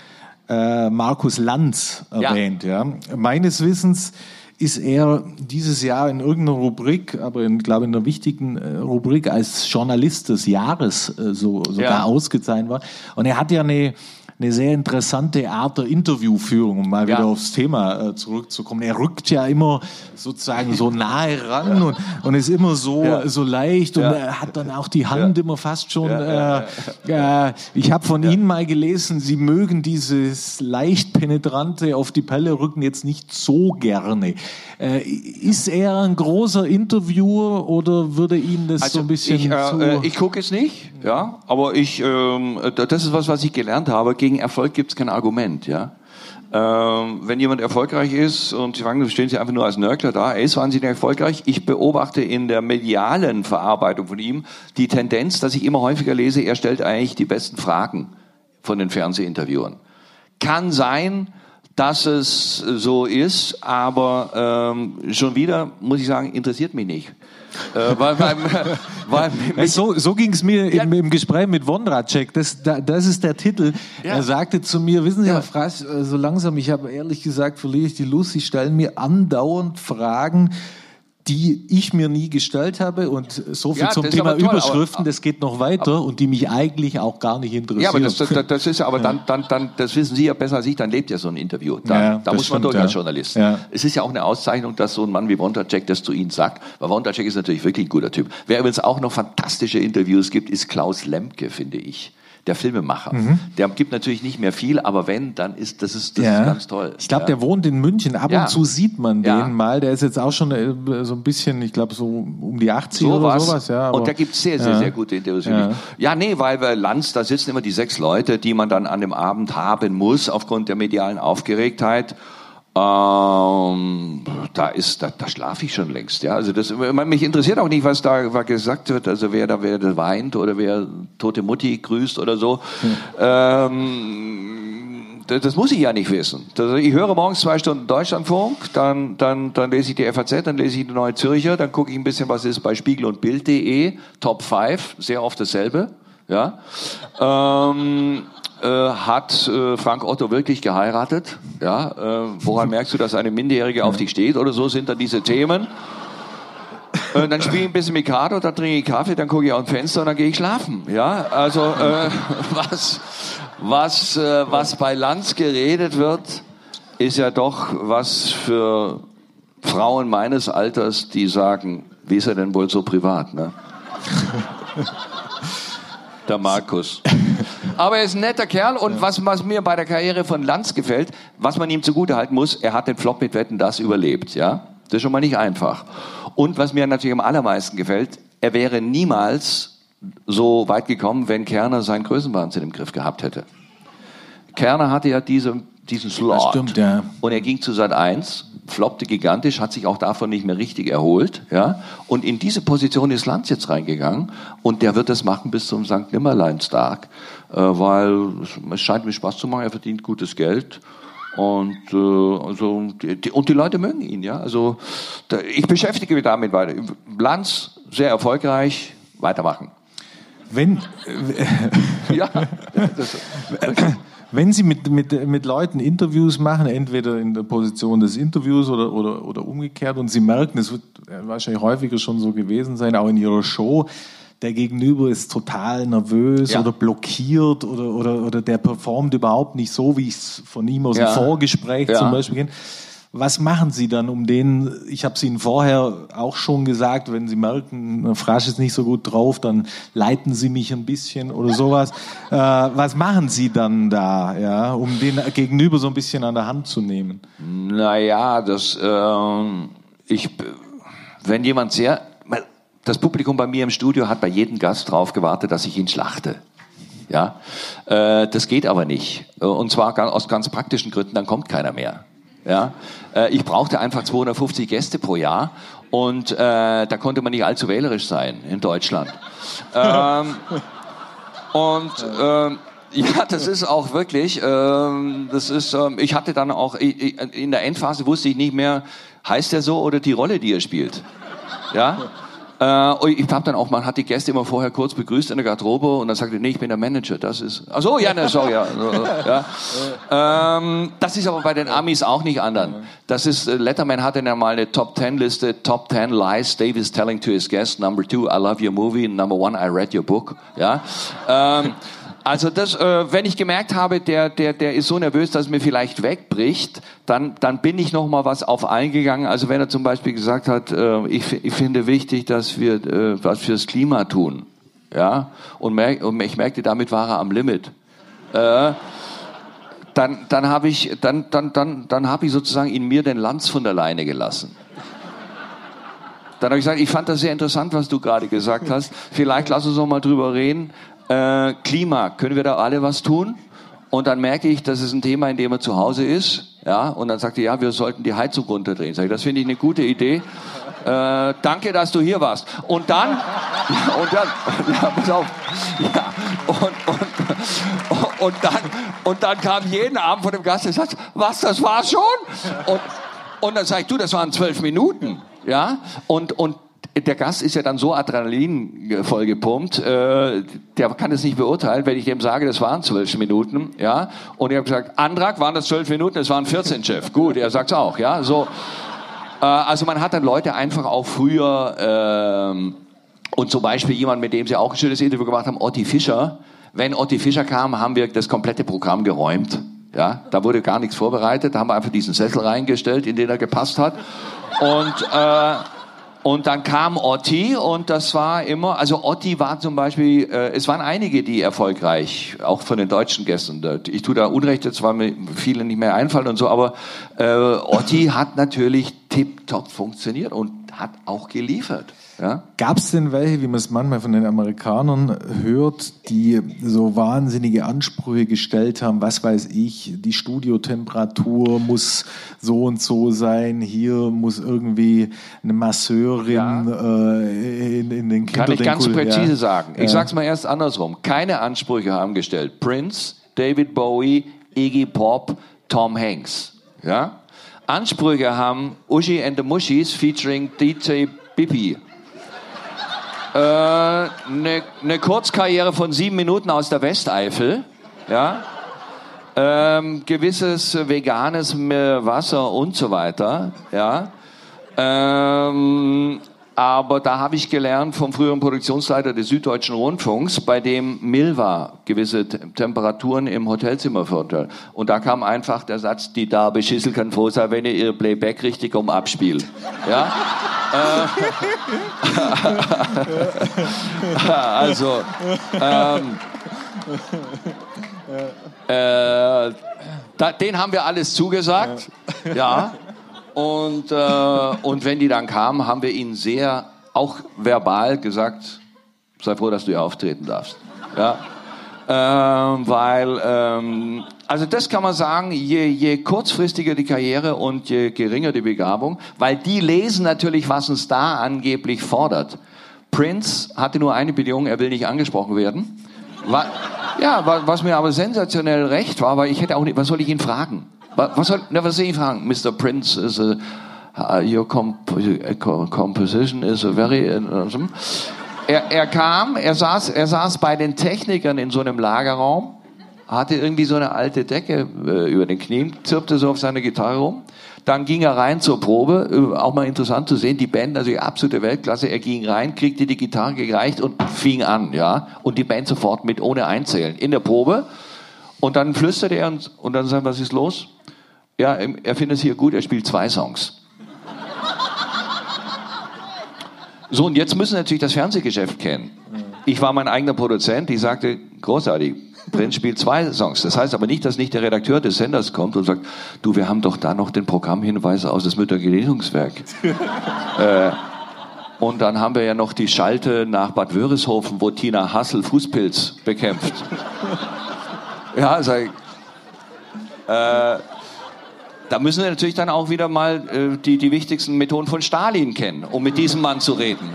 äh, Markus Lanz erwähnt. Ja. Meines Wissens ist er dieses Jahr in irgendeiner Rubrik, aber in, glaube in einer wichtigen äh, Rubrik als Journalist des Jahres äh, so sogar Ja. ausgezeichnet war. Und er hat ja eine eine sehr interessante Art der Interviewführung, um mal Ja. wieder aufs Thema äh, zurückzukommen. Er rückt ja immer sozusagen so nahe ran und, und ist immer so, Ja. so leicht und er hat dann auch die Hand immer fast schon. Äh, äh, ich habe von Ihnen mal gelesen, Sie mögen dieses leicht penetrante auf die Pelle rücken jetzt nicht so gerne. Äh, ist er ein großer Interviewer oder würde Ihnen das so ein bisschen Also ich, zu... äh, äh, ich gucke es nicht, ja, aber ich, ähm, äh, das ist was, was ich gelernt habe. Gegen Erfolg gibt es kein Argument, ja. Ähm, wenn jemand erfolgreich ist und Sie fragen, stehen Sie einfach nur als Nörgler da, er ist wahnsinnig erfolgreich. Ich beobachte in der medialen Verarbeitung von ihm die Tendenz, dass ich immer häufiger lese, er stellt eigentlich die besten Fragen von den Fernsehinterviewern. Kann sein, dass es so ist, aber ähm, schon wieder, muss ich sagen, interessiert mich nicht. Äh, weil, weil, weil Äh, So, so ging es mir im, im Gespräch mit Wondracek. Das, da, das ist der Titel. Ja. Er sagte zu mir, wissen Sie, Ja. Herr Fraß, äh, so langsam, ich habe ehrlich gesagt, verliere ich die Lust. Sie stellen mir andauernd Fragen, die ich mir nie gestellt habe. Und so viel Ja, zum Thema aber aber- Überschriften, das geht noch weiter und die mich eigentlich auch gar nicht interessieren. Ja, aber das, das, das ist ja, aber dann, dann, dann, das wissen Sie ja besser als ich, dann lebt ja so ein Interview. Da, Ja, da muss man stimmt, durch ja. als Journalist. Ja. Es ist ja auch eine Auszeichnung, dass so ein Mann wie Wondercheck das zu Ihnen sagt. Weil Wondercheck ist natürlich wirklich ein guter Typ. Wer übrigens auch noch fantastische Interviews gibt, ist Klaus Lemke, finde ich. Der Filmemacher. Der gibt natürlich nicht mehr viel, aber wenn, dann ist das ist, das Mhm. Ja. ist ganz toll. Ich glaube, ja. der wohnt in München. Ab Ja. und zu sieht man den mal. Der ist jetzt auch schon äh, so ein bisschen, ich glaube, so um die 80 so oder was. sowas. Ja, aber- und da gibt's sehr, sehr, ja. sehr gute Interviews. Ja, nee, weil bei Lanz, da sitzen immer die sechs Leute, die man dann an dem Abend haben muss, aufgrund der medialen Aufgeregtheit. Ähm, da ist, da, da schlafe ich schon längst. Ja, also das, mich interessiert auch nicht, was da gesagt wird. Also wer da, wer da weint oder wer tote Mutti grüßt oder so. Hm. Ähm, das, das, muss ich ja nicht wissen. Das, ich höre morgens zwei Stunden Deutschlandfunk, dann, dann, dann lese ich die FAZ, dann lese ich die Neue Zürcher, dann gucke ich ein bisschen, was ist bei Spiegel und Bild.de, Top 5, sehr oft dasselbe. Ja. Ähm, äh, hat äh, Frank Otto wirklich geheiratet? Ja, äh, woran merkst du, dass eine Minderjährige auf dich steht oder so sind dann diese Themen? Äh, dann spiele ich ein bisschen Mikado, dann trinke ich Kaffee, dann gucke ich aus dem Fenster und dann gehe ich schlafen. Ja, also äh, was, was, äh, was bei Lanz geredet wird, ist ja doch was für Frauen meines Alters, die sagen, wie ist er denn wohl so privat? Ne? Der Markus. Aber er ist ein netter Kerl und was, was mir bei der Karriere von Lanz gefällt, was man ihm zugutehalten muss, er hat den Flop mit Wetten das überlebt, ja. Das ist schon mal nicht einfach. Und was mir natürlich am allermeisten gefällt, er wäre niemals so weit gekommen, wenn Kerner seinen Größenwahnsinn im Griff gehabt hätte. Kerner hatte ja diese, diesen Slot. Das stimmt, ja. Und er ging zu Sat 1 floppte gigantisch, hat sich auch davon nicht mehr richtig erholt. Ja? Und in diese Position ist Lanz jetzt reingegangen und der wird das machen bis zum St. Nimmerleinstag, weil es scheint mir Spaß zu machen, er verdient gutes Geld. Und, äh, also, die, und die Leute mögen ihn, ja. Also da, ich beschäftige mich damit weiter. Lanz, sehr erfolgreich, weitermachen. Wenn, äh, ja, das, wenn Sie mit, mit, mit Leuten Interviews machen, entweder in der Position des Interviews oder, oder, oder umgekehrt, und Sie merken, es wird wahrscheinlich häufiger schon so gewesen sein, auch in Ihrer Show, der Gegenüber ist total nervös ja. oder blockiert oder, oder, oder der performt überhaupt nicht so, wie ich es von ihm aus ja. dem Vorgespräch ja. zum Beispiel kenne. Was machen Sie dann, um den, ich habe es Ihnen vorher auch schon gesagt, wenn Sie merken, Frasch ist nicht so gut drauf, dann leiten Sie mich ein bisschen oder sowas. Äh, was machen Sie dann da, ja, um den Gegenüber so ein bisschen an der Hand zu nehmen? Naja, das, äh, ich, wenn jemand sehr, das Publikum bei mir im Studio hat bei jedem Gast drauf gewartet, dass ich ihn schlachte. Ja, äh, das geht aber nicht. Und zwar aus ganz praktischen Gründen, dann kommt keiner mehr. Ja, äh, ich brauchte einfach 250 Gäste pro Jahr und äh, da konnte man nicht allzu wählerisch sein in Deutschland. ähm, und ähm, ja, das ist auch wirklich, ähm, das ist, ähm, ich hatte dann auch, in der Endphase wusste ich nicht mehr, heißt er so oder die Rolle, die er spielt. Ja, äh, ich habe dann auch, man hat die Gäste immer vorher kurz begrüßt in der Garderobe und dann sagte, nee, ich bin der Manager. Das ist, ach so, ja, ne, sorry, ja. ja. Ähm, das ist aber bei den Amis auch nicht anders. Das ist, äh, Letterman hatte ja mal eine Top Ten Liste, Top Ten Lies Davis telling to his guest. Number two, I love your movie. Number one, I read your book. Ja. Ähm, also das, äh, wenn ich gemerkt habe, der, der, der ist so nervös, dass es mir vielleicht wegbricht, dann, dann bin ich noch mal was auf eingegangen. Also wenn er zum Beispiel gesagt hat, äh, ich, ich finde wichtig, dass wir äh, was fürs Klima tun, ja, und, merk, und ich merkte, damit war er am Limit. Äh, dann, dann habe ich, dann, dann, dann, dann habe ich sozusagen in mir den Lanz von der Leine gelassen. Dann habe ich gesagt, ich fand das sehr interessant, was du gerade gesagt hast. Vielleicht lass uns noch mal drüber reden äh, Klima, können wir da alle was tun? Und dann merke ich, das ist ein Thema, in dem er zu Hause ist. Ja, und dann sagte er, ja, wir sollten die Heizung runterdrehen. Sag ich, das finde ich eine gute Idee. Äh, danke, dass du hier warst. Und dann, und dann, ja, pass auf, ja, und, und, und dann, und dann kam jeden Abend von dem Gast und sagt, was, das war schon? Und, und dann sage ich, du, das waren zwölf Minuten. Ja, und, und der Gast ist ja dann so Adrenalin voll gepumpt, äh, der kann es nicht beurteilen, wenn ich dem sage, das waren zwölf Minuten, ja. Und ich habe gesagt, Antrag waren das zwölf Minuten, es waren 14, Chef. Gut, er sagt's auch, ja. So, äh, also man hat dann Leute einfach auch früher ähm, und zum Beispiel jemand, mit dem Sie auch ein schönes Interview gemacht haben, Otti Fischer. Wenn Otti Fischer kam, haben wir das komplette Programm geräumt. Ja, da wurde gar nichts vorbereitet, da haben wir einfach diesen Sessel reingestellt, in den er gepasst hat. Und äh, und dann kam Otti und das war immer, also Otti war zum Beispiel, äh, es waren einige, die erfolgreich, auch von den deutschen Gästen. Ich tue da Unrecht, jetzt weil mir viele nicht mehr einfallen und so, aber äh, Otti hat natürlich tiptop funktioniert und hat auch geliefert. Ja? Gab es denn welche, wie man es manchmal von den Amerikanern hört, die so wahnsinnige Ansprüche gestellt haben, was weiß ich, die Studiotemperatur muss so und so sein, hier muss irgendwie eine Masseurin Ja. äh, in, in den Kann ich ganz Kinderdenkul- präzise ja. sagen. Ich sag's mal erst andersrum. Keine Ansprüche haben gestellt. Prince, David Bowie, Iggy Pop, Tom Hanks. Ja? Ansprüche haben Uschi and the Mushis featuring DJ Bippy. Eine äh, ne Kurzkarriere von sieben Minuten aus der Westeifel. Ja? Ähm, gewisses veganes Wasser und so weiter. Ja? Ähm, aber da habe ich gelernt vom früheren Produktionsleiter des Süddeutschen Rundfunks, bei dem Milva gewisse Te- Temperaturen im Hotelzimmer verurteilt. Und da kam einfach der Satz, die Darbe Schissel kann froh sein, wenn ihr ihr Playback richtig um abspielt. Ja? Äh, also, ähm, äh, da, den haben wir alles zugesagt. Ja. Und, äh, und wenn die dann kamen, haben wir ihnen sehr, auch verbal gesagt, sei froh, dass du hier auftreten darfst. Ja. Ähm, weil, ähm, also das kann man sagen, je, je kurzfristiger die Karriere und je geringer die Begabung, weil die lesen natürlich, was uns da angeblich fordert. Prince hatte nur eine Bedingung, er will nicht angesprochen werden. Wa- ja, wa- was mir aber sensationell recht war, weil ich hätte auch nicht, was soll ich ihn fragen? Wa- Was soll, was soll ich fragen? Mr. Prince is a, uh, your comp uh, composition is a very, uh, er, er kam, er saß, er saß bei den Technikern in so einem Lagerraum, hatte irgendwie so eine alte Decke äh, über den Knien, zirpte so auf seiner Gitarre rum. Dann ging er rein zur Probe, äh, auch mal interessant zu sehen, die Band, also die absolute Weltklasse, er ging rein, kriegte die Gitarre gereicht und fing an, ja, und die Band sofort mit, ohne einzählen, in der Probe. Und dann flüsterte er und, und dann sagt, was ist los? Ja, er findet es hier gut, er spielt zwei Songs. So, und jetzt müssen wir natürlich das Fernsehgeschäft kennen. Ich war mein eigener Produzent, ich sagte, großartig, Prinz spielt zwei Songs. Das heißt aber nicht, dass nicht der Redakteur des Senders kommt und sagt, du, wir haben doch da noch den Programmhinweis aus das Müttergenesungswerk. äh, und dann haben wir ja noch die Schalte nach Bad Wörishofen, wo Tina Hassel Fußpilz bekämpft. Ja, sag ich, äh, da müssen wir natürlich dann auch wieder mal äh, die, die wichtigsten Methoden von Stalin kennen, um mit diesem Mann zu reden.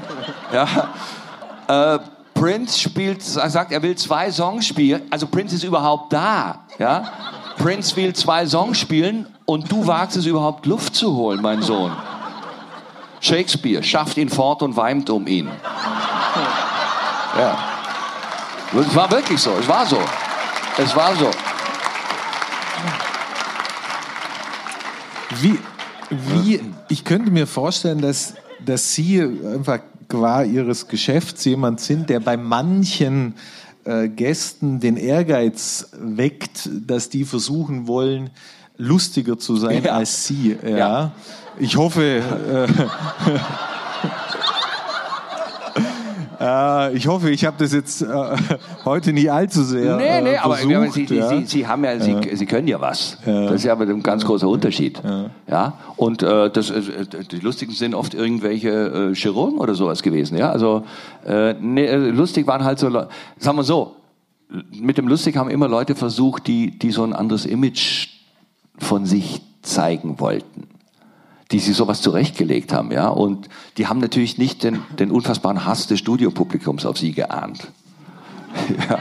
Ja? Äh, Prince spielt, sagt, er will zwei Songs spielen. Also Prince ist überhaupt da. Ja? Prince will zwei Songs spielen und du wagst es überhaupt Luft zu holen, mein Sohn. Shakespeare schafft ihn fort und weimt um ihn. Ja. Es war wirklich so, es war so. Es war so. Wie, wie, ich könnte mir vorstellen, dass, dass Sie einfach qua Ihres Geschäfts jemand sind, der bei manchen äh, Gästen den Ehrgeiz weckt, dass die versuchen wollen, lustiger zu sein Ja. als Sie. Ja. Ja. Ich hoffe, äh, äh, ich hoffe, ich habe das jetzt äh, heute nicht allzu sehr. Nee, nee, äh, aber versucht, aber Sie, ja. Sie, Sie haben ja, Sie, Sie können ja was. Das ist ja aber ein ganz großer Unterschied. Ja. Und äh, das, äh, die Lustigen sind oft irgendwelche äh, Chirurgen oder sowas gewesen. Ja, also äh, nee, äh, lustig waren halt so, sagen wir so, mit dem Lustig haben immer Leute versucht, die, die so ein anderes Image von sich zeigen wollten die sich sowas zurechtgelegt haben, ja. Und die haben natürlich nicht den, den unfassbaren Hass des Studiopublikums auf sie geahnt. Ja.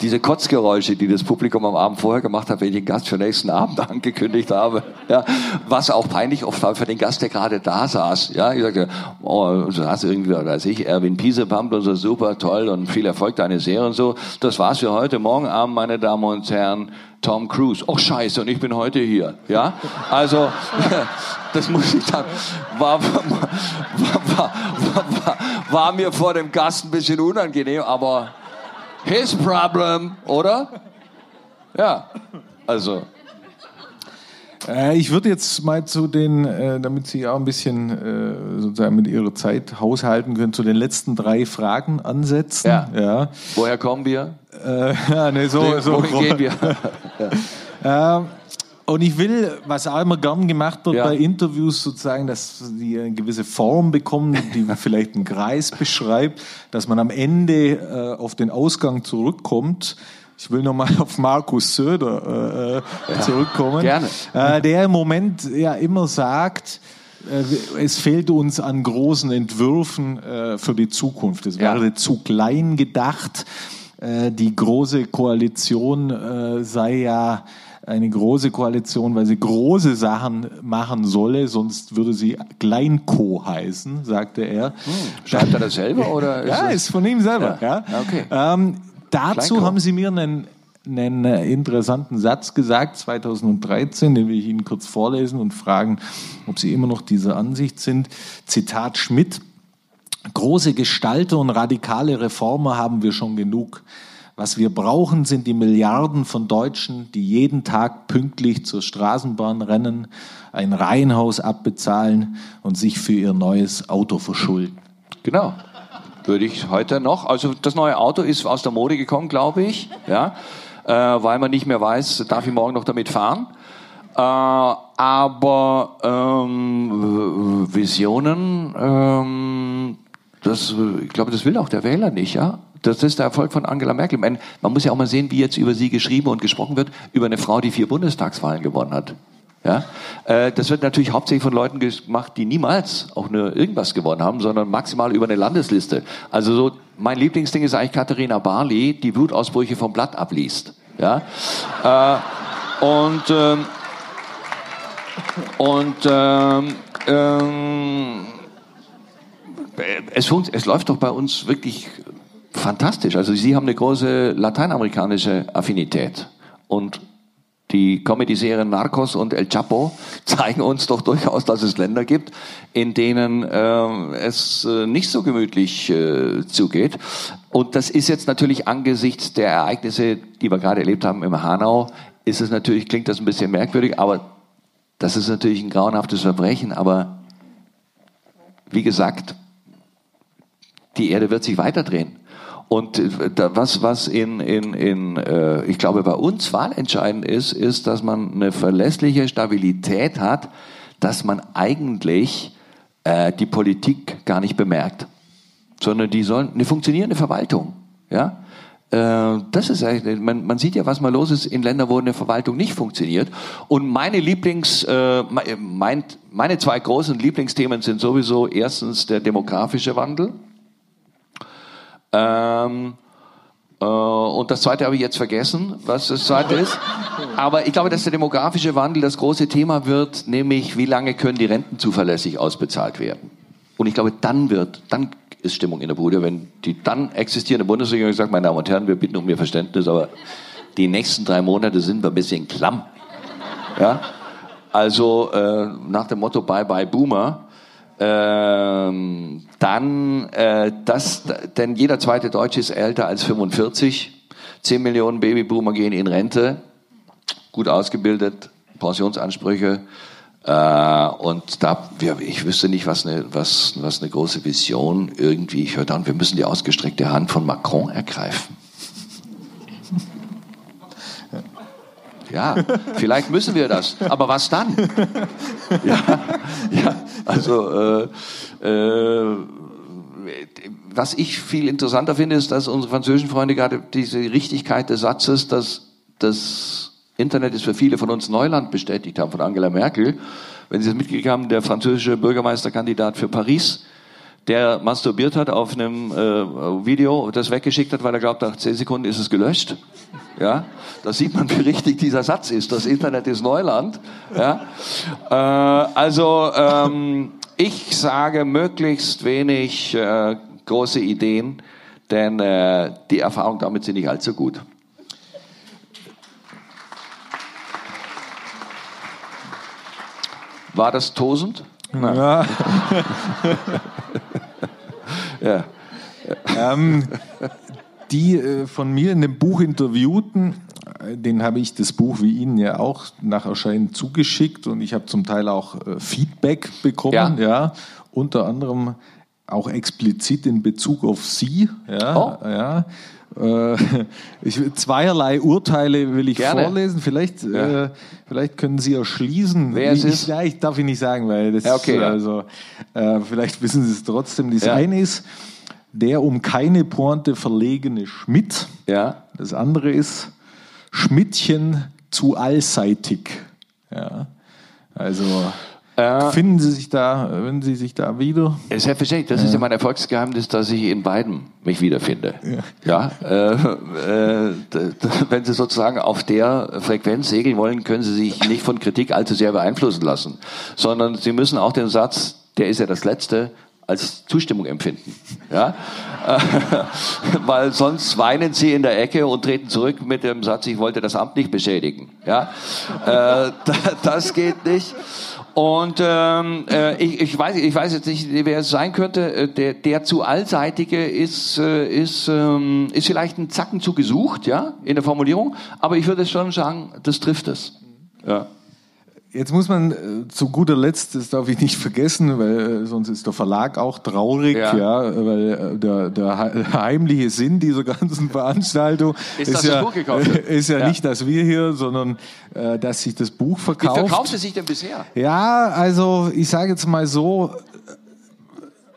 Diese Kotzgeräusche, die das Publikum am Abend vorher gemacht hat, wenn ich den Gast für nächsten Abend angekündigt habe, ja, was auch peinlich oft war für den Gast, der gerade da saß. Ja, ich sagte, oh, du hast irgendwie, was weiß ich, Erwin Piesepamp und so super toll und viel Erfolg deine Serie und so. Das war's für heute. Morgen Abend, meine Damen und Herren, Tom Cruise. Oh Scheiße, und ich bin heute hier. Ja, also das muss ich dann war, war, war, war, mir vor dem Gast ein bisschen unangenehm, aber his problem, oder? Ja, also Äh, ich würde jetzt mal zu den, äh, damit Sie auch ein bisschen äh, sozusagen mit Ihrer Zeit haushalten können, zu den letzten drei Fragen ansetzen. Ja. ja. woher kommen wir? Äh, ja nee, so, so Wohin gehen wir? Ähm, Und ich will, was auch immer gern gemacht wird Ja. bei Interviews, sozusagen, dass die eine gewisse Form bekommen, die vielleicht einen Kreis beschreibt, dass man am Ende äh, auf den Ausgang zurückkommt. Ich will nochmal auf Markus Söder äh, äh, zurückkommen. Gerne. Äh, der im Moment ja immer sagt, äh, es fehlt uns an großen Entwürfen äh, für die Zukunft. Es Ja. werde zu klein gedacht. Die große Koalition sei ja eine große Koalition, weil sie große Sachen machen solle, sonst würde sie Kleinko heißen, sagte er. Schreibt er das selber oder? Ja, das- ist von ihm selber. Ja. Ja, okay. Ähm, dazu haben Sie mir einen, einen äh, interessanten Satz gesagt, 2013, den will ich Ihnen kurz vorlesen und fragen, ob Sie immer noch dieser Ansicht sind. Zitat Schmidt. Große Gestalter und radikale Reformer haben wir schon genug. Was wir brauchen, sind die Milliarden von Deutschen, die jeden Tag pünktlich zur Straßenbahn rennen, ein Reihenhaus abbezahlen und sich für ihr neues Auto verschulden. Genau. Würde ich heute noch. Also das neue Auto ist aus der Mode gekommen, glaube ich. Ja. Äh, weil man nicht mehr weiß, darf ich morgen noch damit fahren. Äh, aber ähm, Visionen, ähm, das, ich glaube, das will auch der Wähler nicht, ja. Das ist der Erfolg von Angela Merkel. Man, man muss ja auch mal sehen, wie jetzt über sie geschrieben und gesprochen wird, über eine Frau, die vier Bundestagswahlen gewonnen hat. Ja, äh, das wird natürlich hauptsächlich von Leuten gemacht, die niemals auch nur irgendwas gewonnen haben, sondern maximal über eine Landesliste. Also so, mein Lieblingsding ist eigentlich Katharina Barley, die Wutausbrüche vom Blatt abliest. Ja, äh, und ähm, und ähm, ähm, es, es läuft doch bei uns wirklich fantastisch. Also Sie haben eine große lateinamerikanische Affinität und die Comedy-Serien Narcos und El Chapo zeigen uns doch durchaus, dass es Länder gibt, in denen ähm, es äh, nicht so gemütlich äh, zugeht. Und das ist jetzt natürlich angesichts der Ereignisse, die wir gerade erlebt haben im Hanau, ist es natürlich, klingt das ein bisschen merkwürdig, aber das ist natürlich ein grauenhaftes Verbrechen. Aber wie gesagt, die Erde wird sich weiterdrehen. Und äh, was, was in, in, in äh, ich glaube, bei uns wahlentscheidend ist, ist, dass man eine verlässliche Stabilität hat, dass man eigentlich äh, die Politik gar nicht bemerkt, sondern die sollen eine funktionierende Verwaltung. Ja? Äh, das ist eigentlich, man, man sieht ja, was mal los ist in Ländern, wo eine Verwaltung nicht funktioniert. Und meine Lieblings, äh, mein, meine zwei großen Lieblingsthemen sind sowieso erstens der demografische Wandel. Ähm, äh, und das zweite habe ich jetzt vergessen, was das zweite ist. Aber ich glaube, dass der demografische Wandel das große Thema wird, nämlich wie lange können die Renten zuverlässig ausbezahlt werden. Und ich glaube, dann wird, dann ist Stimmung in der Bude, wenn die dann existierende Bundesregierung sagt, meine Damen und Herren, wir bitten um Ihr Verständnis, aber die nächsten drei Monate sind wir ein bisschen klamm. Ja? Also äh, nach dem Motto Bye Bye Boomer, ähm, dann äh, das, denn jeder zweite Deutsche ist älter als 45. 10 Millionen Babyboomer gehen in Rente, gut ausgebildet, Pensionsansprüche. Äh, und da, wir, ich wüsste nicht, was eine, was, was eine große Vision irgendwie, ich höre dann, wir müssen die ausgestreckte Hand von Macron ergreifen. Ja, vielleicht müssen wir das. Aber was dann? Ja, ja also äh, äh, was ich viel interessanter finde, ist, dass unsere französischen Freunde gerade diese Richtigkeit des Satzes, dass das Internet ist für viele von uns Neuland bestätigt haben von Angela Merkel. Wenn Sie es mitgekriegt haben, der französische Bürgermeisterkandidat für Paris, der masturbiert hat auf einem äh, Video, das weggeschickt hat, weil er glaubt, nach zehn Sekunden ist es gelöscht. Ja, da sieht man, wie richtig dieser Satz ist. Das Internet ist Neuland. Ja, äh, also ähm, ich sage möglichst wenig äh, große Ideen, denn äh, die Erfahrungen damit sind nicht allzu gut. War das tosend? Nein. Ja. Ja. ähm, die äh, von mir in dem Buch interviewten, äh, den habe ich das Buch wie Ihnen ja auch nach Erscheinen zugeschickt und ich habe zum Teil auch äh, Feedback bekommen, Ja. ja. Unter anderem auch explizit in Bezug auf Sie. Ja, Oh. ja. Äh, Ich, zweierlei Urteile will ich Gerne. vorlesen. Vielleicht, Ja. äh, vielleicht können Sie erschließen. Wer es ich, ist? Ich darf ich nicht sagen, weil das Ja, okay, also äh, vielleicht wissen Sie es trotzdem. Das Ja. eine ist der um keine Pointe verlegene Schmidt. Ja. Das andere ist Schmidtchen zu allseitig. Ja. Also Äh, finden Sie sich da, wenn Sie sich da wieder? Selbstverständlich, das ist ja mein Erfolgsgeheimnis, dass ich in beiden mich wiederfinde. Ja, äh, äh, d- wenn Sie sozusagen auf der Frequenz segeln wollen, können Sie sich nicht von Kritik allzu sehr beeinflussen lassen, sondern Sie müssen auch den Satz, der ist ja das Letzte, als Zustimmung empfinden. Ja? Äh, Weil sonst weinen Sie in der Ecke und treten zurück mit dem Satz, ich wollte das Amt nicht beschädigen. Ja? Äh, da- das geht nicht. Und ähm, äh, ich, ich, weiß, ich weiß jetzt nicht, wer es sein könnte. Äh, Der, der zu allseitige ist, äh, ist, ähm, ist vielleicht ein Zacken zu gesucht, ja, in der Formulierung. Aber ich würde schon sagen, das trifft es. Ja. Jetzt muss man äh, zu guter Letzt, das darf ich nicht vergessen, weil äh, sonst ist der Verlag auch traurig, Ja. ja, weil äh, der, der he- heimliche Sinn dieser ganzen Veranstaltung Ist, das ja, ist ja, Ja. nicht, dass wir hier, sondern dass sich das Buch Wie verkauft. verkauft es sich denn bisher? Ja, also ich sage jetzt mal so,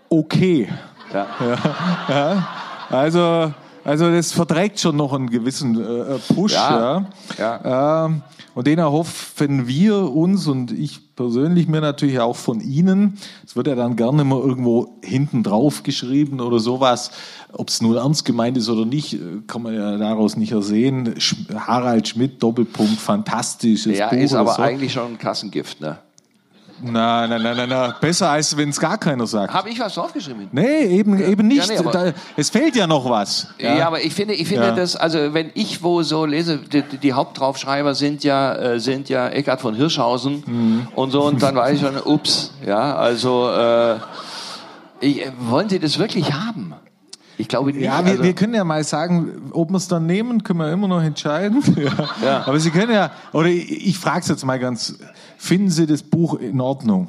okay. Ja. Also, also das verträgt schon noch einen gewissen äh, Push. Ja, Ja. Ähm, und den erhoffen wir uns und ich persönlich mir natürlich auch von Ihnen. Es wird ja dann gerne mal irgendwo hinten drauf geschrieben oder sowas. Ob es nur ernst gemeint ist oder nicht, äh, kann man ja daraus nicht ersehen. Harald Schmidt, Doppelpunkt, fantastisches Ja, Buch ist oder aber so. eigentlich schon ein Kassengift, ne? Nein, nein, nein, nein, nein. Besser als wenn es gar keiner sagt. Habe ich was draufgeschrieben? Nee, eben, eben nicht. Ja, nee, da, es fehlt ja noch was. Ja. aber ich finde, ich finde Ja. das, also wenn ich wo so lese, die, die Hauptdraufschreiber sind ja, äh, sind ja Eckhard von Hirschhausen Mhm. und so, und dann weiß ich schon, ups, ja, also, äh, ich, wollen Sie das wirklich haben? Ich glaube nicht. Ja, wir, also, wir können ja mal sagen, ob wir es dann nehmen, können wir immer noch entscheiden. Ja. Ja. Aber Sie können ja, oder ich, ich frage es jetzt mal ganz, finden Sie das Buch in Ordnung?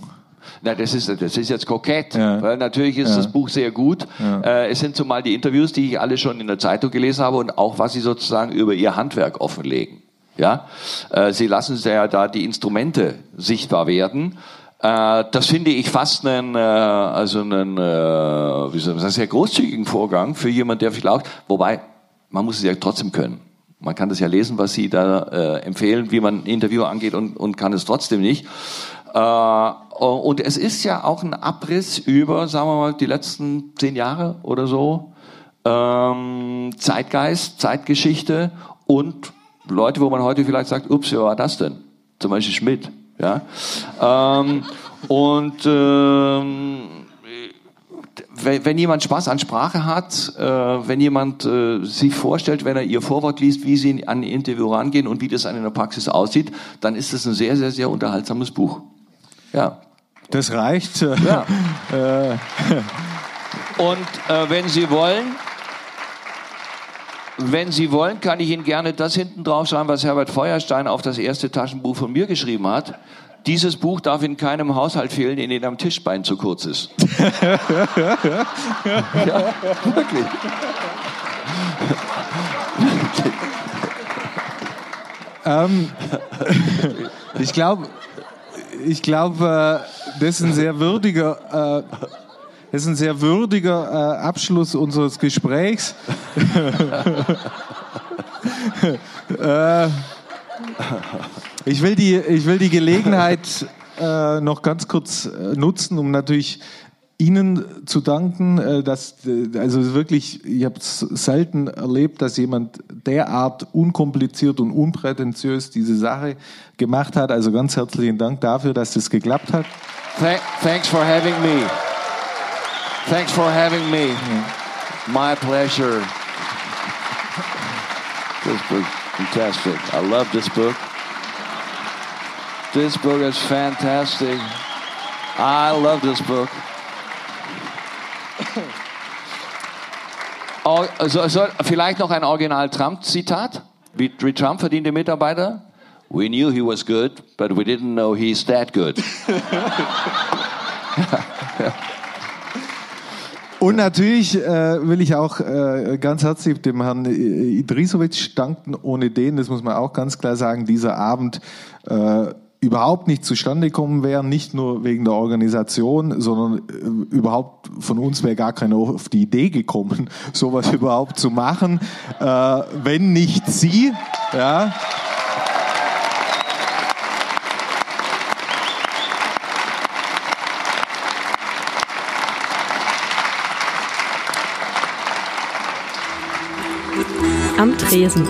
Na, das ist, das ist jetzt kokett, Ja. weil natürlich ist Ja. das Buch sehr gut. Äh, es sind zumal die Interviews, die ich alle schon in der Zeitung gelesen habe und auch was sie sozusagen über ihr Handwerk offenlegen. Ja, äh, sie lassen ja da die Instrumente sichtbar werden. Äh, das finde ich fast einen, äh, also einen, äh, wie soll man sagen, sehr großzügigen Vorgang für jemand, der vielleicht, wobei man muss es ja trotzdem können. Man kann das ja lesen, was Sie da äh, empfehlen, wie man ein Interview angeht und, und kann es trotzdem nicht. Äh, und es ist ja auch ein Abriss über, sagen wir mal, die letzten zehn Jahre oder so. Ähm, Zeitgeist, Zeitgeschichte und Leute, wo man heute vielleicht sagt, ups, wer war das denn? Zum Beispiel Schmidt. Ja? Ähm, und ähm, wenn, jemand Spaß an Sprache hat, äh, wenn jemand äh, sich vorstellt, wenn er ihr Vorwort liest, wie sie an ein Interview rangehen und wie das an einer Praxis aussieht, dann ist das ein sehr, sehr, sehr unterhaltsames Buch. Ja. Das reicht. äh, Ja. Und äh, wenn Sie wollen, wenn Sie wollen, kann ich Ihnen gerne das hinten drauf schreiben, was Herbert Feuerstein auf das erste Taschenbuch von mir geschrieben hat. Dieses Buch darf in keinem Haushalt fehlen, in dem am Tischbein zu kurz ist. ja, wirklich. Ähm, ich glaube, ich glaube, äh, das ist ein sehr würdiger, äh, das ist ein sehr würdiger äh, Abschluss unseres Gesprächs. äh, ich will die, ich will die Gelegenheit äh, noch ganz kurz äh, nutzen, um natürlich Ihnen zu danken, äh, dass äh, also wirklich, ich habe es selten erlebt, dass jemand derart unkompliziert und unprätentiös diese Sache gemacht hat. Also ganz herzlichen Dank dafür, dass das geklappt hat. Thank, thanks for having me. Thanks for having me. My pleasure. This book, fantastic. I love this book. This book is fantastic. I love this book. Oh, so, so, vielleicht noch ein Original Trump-Zitat. Wie, wie Trump verdiente Mitarbeiter. We knew he was good, but we didn't know he's that good. Und natürlich äh, will ich auch äh, ganz herzlich dem Herrn Idrisovic danken. Ohne den, das muss man auch ganz klar sagen, dieser Abend äh, überhaupt nicht zustande kommen wäre, nicht nur wegen der Organisation, sondern äh, überhaupt von uns wäre gar keiner auf die Idee gekommen, sowas überhaupt zu machen, äh, wenn nicht Sie. Ja. Am Tresen.